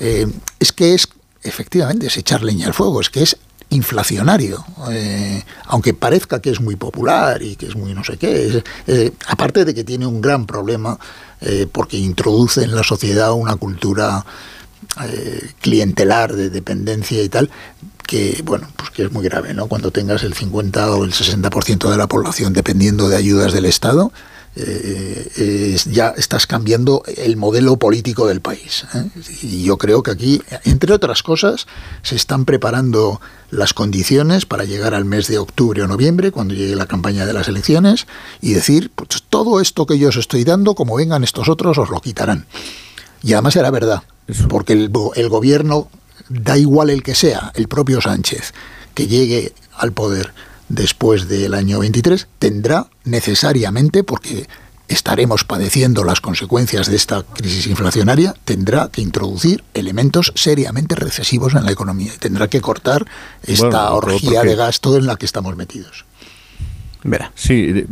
Eh, es que es, efectivamente, es echar leña al fuego, es que es inflacionario, eh, aunque parezca que es muy popular y que es muy no sé qué, es- eh, aparte de que tiene un gran problema eh, porque introduce en la sociedad una cultura eh, clientelar de dependencia y tal, que bueno, pues que es muy grave, ¿no? Cuando tengas el 50 o el 60% de la población dependiendo de ayudas del Estado, eh, es- ya estás cambiando el modelo político del país. ¿eh? Y yo creo que aquí, entre otras cosas, se están preparando las condiciones para llegar al mes de octubre o noviembre, cuando llegue la campaña de las elecciones, y decir, pues todo esto que yo os estoy dando, como vengan estos otros, os lo quitarán. Y además será verdad, porque el gobierno, da igual el que sea, el propio Sánchez, que llegue al poder después del año 23, tendrá necesariamente, porque estaremos padeciendo las consecuencias de esta crisis inflacionaria, tendrá que introducir elementos seriamente recesivos en la economía y tendrá que cortar esta Bueno, orgía de gasto en la que estamos metidos. Sí,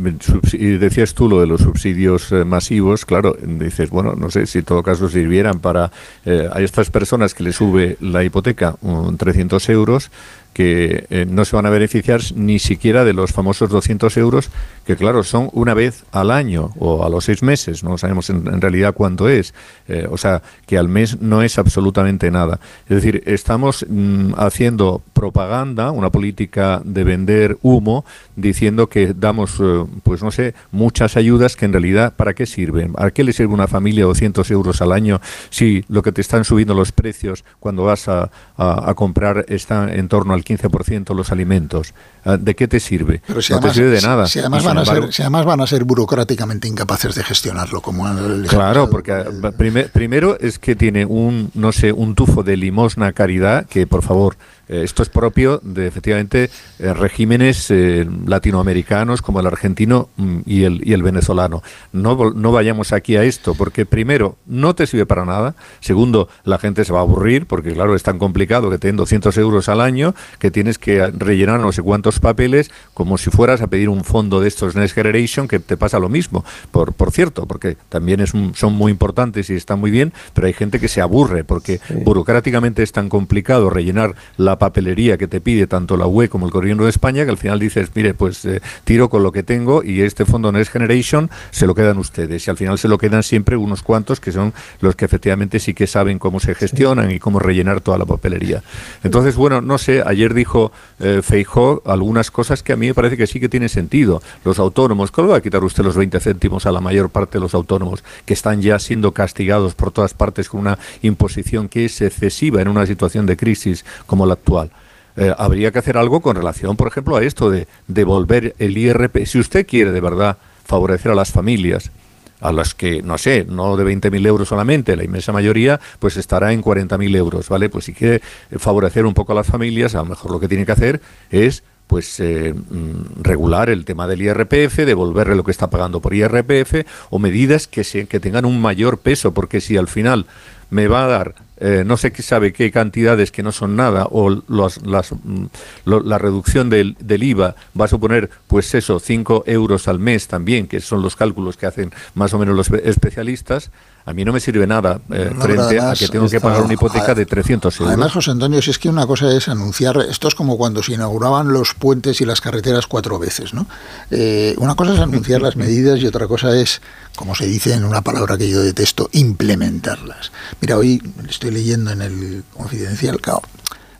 decías tú lo de los subsidios eh, masivos, claro, dices, bueno, no sé si en todo caso sirvieran para eh, a estas personas que les sube la hipoteca un 300 euros, que eh, no se van a beneficiar ni siquiera de los famosos 200 euros, que claro, son una vez al año o a los seis meses, no sabemos en, en realidad cuánto es, eh, o sea, que al mes no es absolutamente nada. Es decir, estamos mm, haciendo propaganda, una política de vender humo, diciendo que damos, eh, pues no sé, muchas ayudas que en realidad, ¿para qué sirven? ¿A qué le sirve una familia 200 euros al año si lo que te están subiendo los precios cuando vas a, a- a comprar está en torno al 15% los alimentos? Ah, ¿De qué te sirve? Pero si no además, te sirve de nada. Si, además van a embargo- ser, si además van a ser burocráticamente incapaces de gestionarlo, como han- les ha Claro, porque ah, prime- primero es que tiene un, no sé, un tufo de limosna caridad que, por favor, esto es propio de, efectivamente, eh, regímenes eh, latinoamericanos como el argentino mm, y el, y el venezolano. No, no vayamos aquí a esto, porque primero, no te sirve para nada. Segundo, la gente se va a aburrir, porque claro, es tan complicado que te den 200 euros al año que tienes que rellenar no sé cuántos papeles como si fueras a pedir un fondo de estos Next Generation, que te pasa lo mismo, por, por cierto, porque también es un- son muy importantes y están muy bien, pero hay gente que se aburre, porque burocráticamente es tan complicado rellenar la papelería que te pide tanto la UE como el Gobierno de España, que al final dices, mire, pues eh, tiro con lo que tengo y este fondo Next Generation se lo quedan ustedes. Y al final se lo quedan siempre unos cuantos que son los que efectivamente sí que saben cómo se gestionan y cómo rellenar toda la papelería. Entonces, bueno, no sé, ayer dijo eh, Feijó algunas cosas que a mí me parece que sí que tiene sentido. Los autónomos, ¿cómo va a quitar usted los 20 céntimos a la mayor parte de los autónomos que están ya siendo castigados por todas partes con una imposición que es excesiva en una situación de crisis como la actual? Eh, habría que hacer algo con relación, por ejemplo, a esto de devolver el IRP. Si usted quiere de verdad favorecer a las familias, a las que, no sé, no de 20.000 euros solamente, la inmensa mayoría, pues estará en 40.000 euros, ¿vale? Pues si quiere eh, favorecer un poco a las familias, a lo mejor lo que tiene que hacer es pues eh, mm, regular el tema del IRPF, devolverle lo que está pagando por IRPF o medidas que, se, que tengan un mayor peso, porque si al final me va a dar eh, no sé qué sabe qué cantidades que no son nada o los, las, mm, lo- la reducción del, del IVA va a suponer pues eso 5 euros al mes también que son los cálculos que hacen más o menos los espe- especialistas a mí no me sirve nada eh, No, frente a que tengo que pagar una hipoteca de 300 euros Además, José Antonio, si es que una cosa es anunciar, esto es como cuando se inauguraban los puentes y las carreteras cuatro veces, ¿no? Eh, una cosa es anunciar las medidas y otra cosa es, como se dice en una palabra que yo detesto, implementarlas. Mira, hoy estoy leyendo en el Confidencial, claro,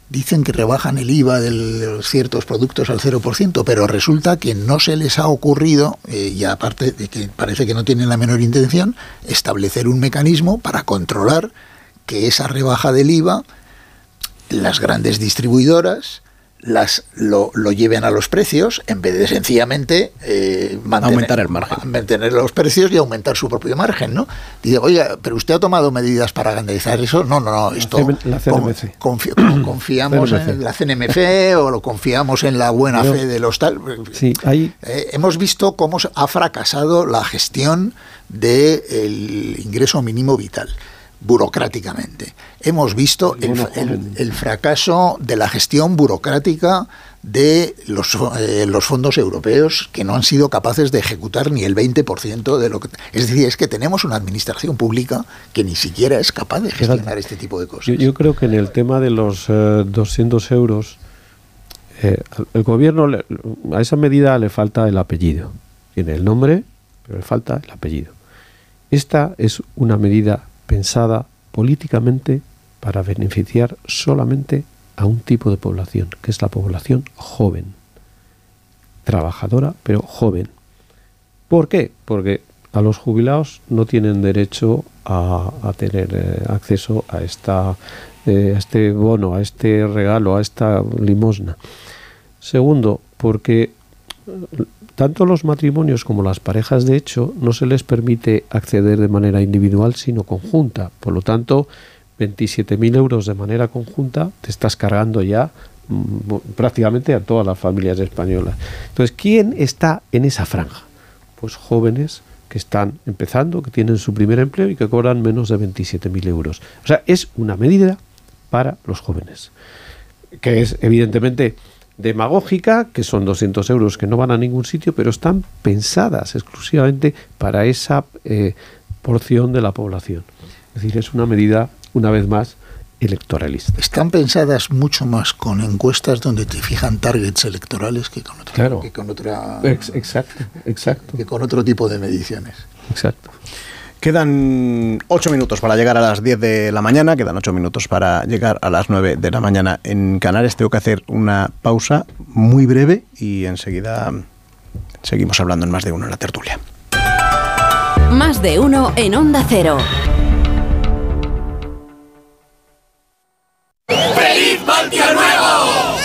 dicen que rebajan el IVA de ciertos productos al 0%, pero resulta que no se les ha ocurrido, eh, y aparte de que parece que no tienen la menor intención, establecer un mecanismo para controlar que esa rebaja del IVA las grandes distribuidoras las lo, lo lleven a los precios en vez de sencillamente eh, mantener, Aumentar el margen. mantener los precios y aumentar su propio margen, ¿no? Dice, oiga, pero usted ha tomado medidas para garantizar eso. No, no, no, esto CM la CNMC. con- confi- confiamos CNMC. en la CNMC o lo confiamos en la buena fe de los tal. Sí, hay Eh, hemos visto cómo se- ha fracasado la gestión del ingreso mínimo vital burocráticamente. Hemos visto el, fracaso de la gestión burocrática de los, eh, los fondos europeos que no han sido capaces de ejecutar ni el 20% de lo que... Es decir, es que tenemos una administración pública que ni siquiera es capaz de gestionar este tipo de cosas. Yo, yo creo que en el tema de los eh, 200 euros, eh, el gobierno le- a esa medida le falta el apellido. Tiene el nombre, pero le falta el apellido. Esta es una medida pensada políticamente para beneficiar solamente a un tipo de población, que es la población joven, trabajadora, pero joven. ¿Por qué? Porque a los jubilados no tienen derecho a, tener eh, acceso a, esta, eh, a este bono, a este regalo, a esta limosna. Segundo, porque eh, tanto los matrimonios como las parejas de hecho no se les permite acceder de manera individual, sino conjunta. Por lo tanto, 27.000 euros de manera conjunta te estás cargando ya mm, prácticamente a todas las familias españolas. Entonces, ¿quién está en esa franja? Pues jóvenes que están empezando, que tienen su primer empleo y que cobran menos de 27.000 euros. O sea, es una medida para los jóvenes, que es evidentemente demagógica, que son 200 euros que no van a ningún sitio, pero están pensadas exclusivamente para esa eh, porción de la población. Es decir, es una medida, una vez más, electoralista. Están pensadas mucho más con encuestas donde te fijan targets electorales que con, otro, Claro. que con otra Ex- exacto, exacto. que con otro tipo de mediciones. Exacto. Quedan ocho minutos para llegar a las 10 de la mañana, quedan ocho minutos para llegar a las 9 de la mañana en Canarias. Tengo que hacer una pausa muy breve y enseguida seguimos hablando en más de uno en la tertulia. Más de uno en Onda Cero. ¡Feliz Voltio Nuevo!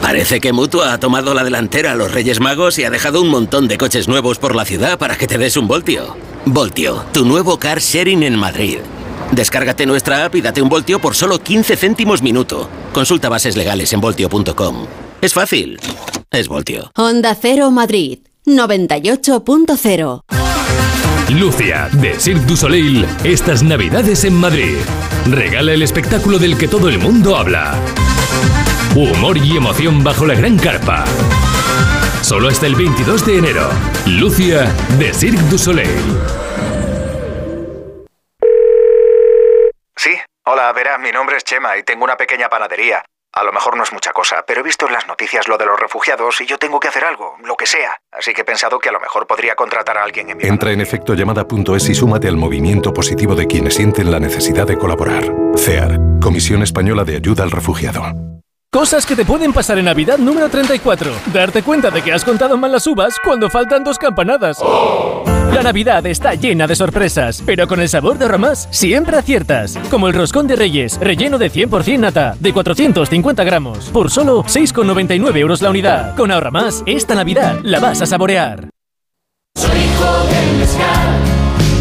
Parece que Mutua ha tomado la delantera a los Reyes Magos y ha dejado un montón de coches nuevos por la ciudad para que te des un voltio. Voltio, tu nuevo car sharing en Madrid. Descárgate nuestra app y date un voltio por solo 15 céntimos minuto. Consulta bases legales en voltio.com. Es fácil. Es Voltio. Onda Cero Madrid 98.0. Lucia, de Cirque du Soleil, estas navidades en Madrid. Regala el espectáculo del que todo el mundo habla. Humor y emoción bajo la gran carpa. Solo hasta el 22 de enero. Lucia, de Cirque du Soleil. Sí, hola, verá, mi nombre es Chema y tengo una pequeña panadería. A lo mejor no es mucha cosa, pero he visto en las noticias lo de los refugiados y yo tengo que hacer algo, lo que sea. Así que he pensado que a lo mejor podría contratar a alguien en mi Entra en efectollamada.es y súmate al movimiento positivo de quienes sienten la necesidad de colaborar. CEAR, Comisión Española de Ayuda al Refugiado. Cosas que te pueden pasar en Navidad número 34. Darte cuenta de que has contado mal las uvas cuando faltan dos campanadas. La Navidad está llena de sorpresas, pero con el sabor de Ahorramás siempre aciertas. Como el roscón de Reyes, relleno de 100% nata, de 450 gramos, por solo 6,99 euros la unidad. Con Ahorramás, esta Navidad la vas a saborear. Soy hijo del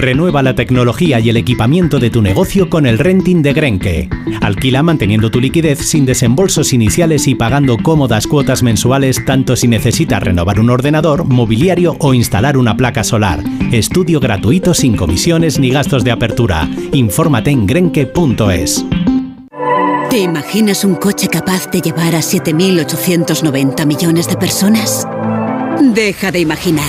Renueva la tecnología y el equipamiento de tu negocio con el renting de Grenke. Alquila manteniendo tu liquidez sin desembolsos iniciales y pagando cómodas cuotas mensuales tanto si necesitas renovar un ordenador, mobiliario o instalar una placa solar. Estudio gratuito sin comisiones ni gastos de apertura. Infórmate en grenke.es. ¿Te imaginas un coche capaz de llevar a 7.890 millones de personas? Deja de imaginar.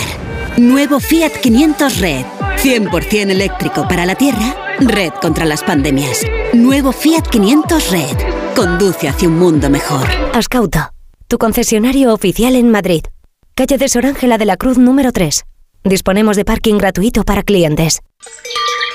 Nuevo Fiat 500 Red. 100% eléctrico para la Tierra, Red contra las pandemias. Nuevo Fiat 500 Red. Conduce hacia un mundo mejor. Ascauto, tu concesionario oficial en Madrid. Calle de Sor Ángela de la Cruz número 3. Disponemos de parking gratuito para clientes.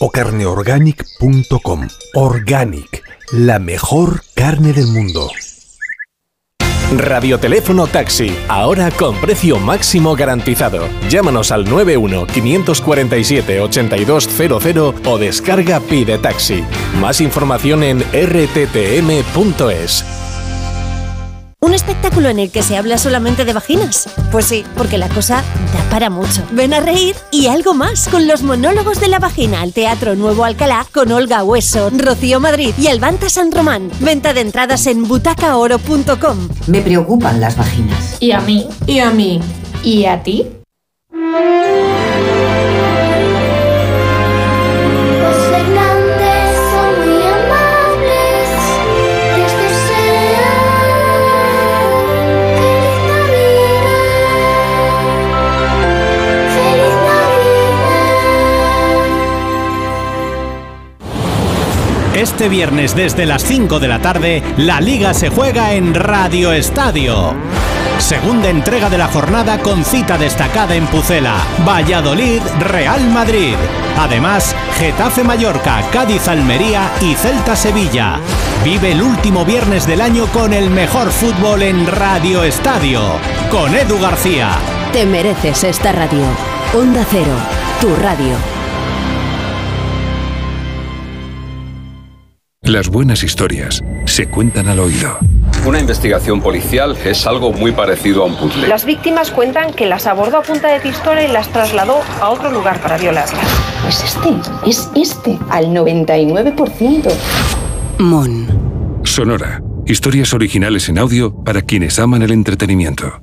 o carneorganic.com. Organic, la mejor carne del mundo. Radioteléfono Taxi, ahora con precio máximo garantizado. Llámanos al 91 547 8200 o descarga Pide Taxi. Más información en rttm.es. ¿Un espectáculo en el que se habla solamente de vaginas? Pues sí, porque la cosa da para mucho. Ven a reír y algo más con los monólogos de la vagina al Teatro Nuevo Alcalá con Olga Hueso, Rocío Madrid y Albanta San Román. Venta de entradas en butacaoro.com. Me preocupan las vaginas. ¿Y a mí? ¿Y a mí? ¿Y a ti? Este viernes desde las 5 de la tarde, la liga se juega en Radio Estadio. Segunda entrega de la jornada con cita destacada en Pucela, Valladolid, Real Madrid. Además, Getafe Mallorca, Cádiz Almería y Celta Sevilla. Vive el último viernes del año con el mejor fútbol en Radio Estadio, con Edu García. Te mereces esta radio. Onda Cero, tu radio. Las buenas historias se cuentan al oído. Una investigación policial es algo muy parecido a un puzzle. Las víctimas cuentan que las abordó a punta de pistola y las trasladó a otro lugar para violarlas. Es este, es este, al 99%. Mon. Sonora. Historias originales en audio para quienes aman el entretenimiento.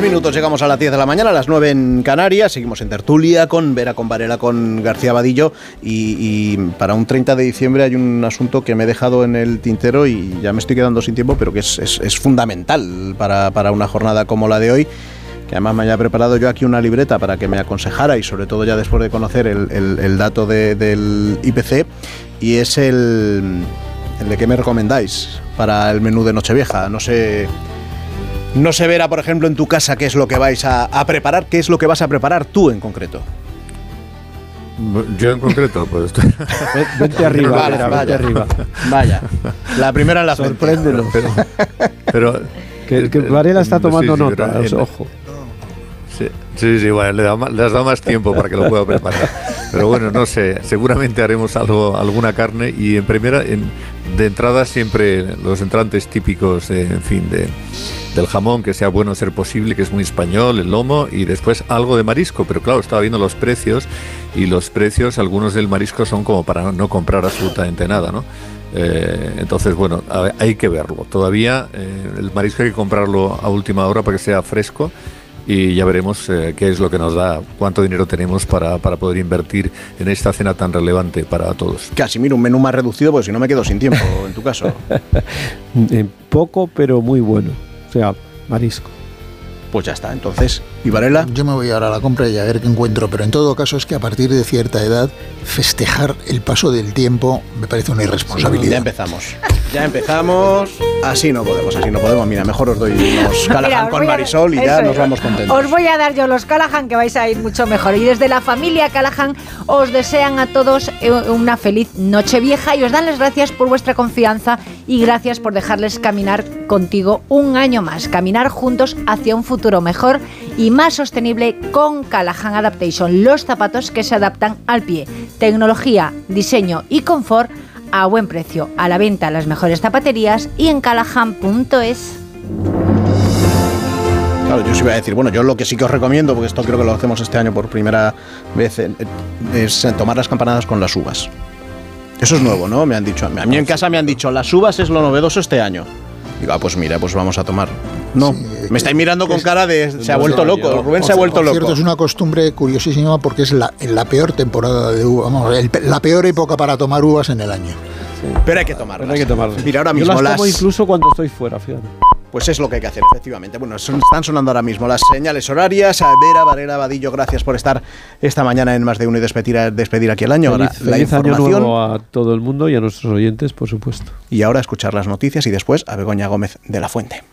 Tres minutos llegamos a las 10 de la mañana, a las 9 en Canarias. Seguimos en tertulia con Vera, con Varela, con García Vadillo. Y, para un 30 de diciembre hay un asunto que me he dejado en el tintero y ya me estoy quedando sin tiempo, pero que es, fundamental para, una jornada como la de hoy. Que además me haya preparado yo aquí una libreta para que me aconsejara y sobre todo ya después de conocer el, dato del IPC. Y es el, el de qué me recomendáis para el menú de Nochevieja. No sé no se verá, por ejemplo, en tu casa qué es lo que vais a, preparar, qué es lo que vas a preparar tú en concreto. Yo en concreto, pues. Vete arriba, vaya, arriba. Vaya. La primera en la Sorpréndelo. Pero, pero, que, que Varela está tomando nota, ojo. Sí, sí, sí, bueno, le, le, has dado más tiempo para que lo pueda preparar. Pero bueno, no sé, seguramente haremos algo, alguna carne y en primera, en, de entrada siempre los entrantes típicos, en fin, de, del jamón, que sea bueno ser posible, que es muy español, el lomo, y después algo de marisco. Pero claro, estaba viendo los precios y los precios, algunos del marisco son como para no comprar absolutamente nada, ¿no? Eh, entonces, bueno, hay que verlo. Todavía eh, el marisco hay que comprarlo a última hora para que sea fresco y ya veremos eh, qué es lo que nos da, cuánto dinero tenemos para, para poder invertir en esta cena tan relevante para todos. Casi, mira, un menú más reducido, porque si no me quedo sin tiempo, en tu caso. poco, pero muy bueno. O sea, marisco. Pues ya está, entonces, ¿y Varela? Yo me voy ahora a la compra y a ver qué encuentro, pero en todo caso es que a partir de cierta edad festejar el paso del tiempo me parece una irresponsabilidad. ya empezamos. Ya empezamos. Así no podemos, así no podemos. Mira, mejor os doy unos Callahan con Marisol y ya nos vamos contentos. Os voy a dar yo los Callahan que vais a ir mucho mejor. Y desde la familia Callahan os desean a todos eh, una feliz noche vieja y os dan las gracias por vuestra confianza y gracias por dejarles caminar contigo un año más. Caminar juntos hacia un futuro mejor y más sostenible con Callahan Adaptation. Los zapatos que se adaptan al pie. Tecnología, diseño y confort a buen precio, a la venta en las mejores zapaterías y en callahan.es. Claro, yo sí iba a decir, bueno, yo lo que sí que os recomiendo, porque esto creo que lo hacemos este año por primera vez, eh, es tomar las campanadas con las uvas. Eso es nuevo, ¿no? Me han dicho. A mí en casa me han dicho, las uvas es lo novedoso este año. Digo, ah, pues mira, pues vamos a tomar. No, me estáis mirando con cara de. Se ha vuelto loco. Rubén se ha vuelto loco. cierto, es una costumbre curiosísima porque es la, la peor temporada de uvas, vamos, la peor época para tomar uvas en el año. Pero hay que tomarlas. hay que tomarlas. Mira, ahora Yo mismo las tomo incluso cuando estoy fuera, fíjate. Pues es lo que hay que hacer, efectivamente. Bueno, son- están sonando ahora mismo las señales horarias. A Vera, Varela, Vadillo, gracias por estar esta mañana en Más de Uno y despedir, despedir aquí el año. Ahora, Feliz, la feliz información. nuevo a todo el mundo y a nuestros oyentes, por supuesto. Y ahora escuchar las noticias y después a Begoña Gómez de la Fuente.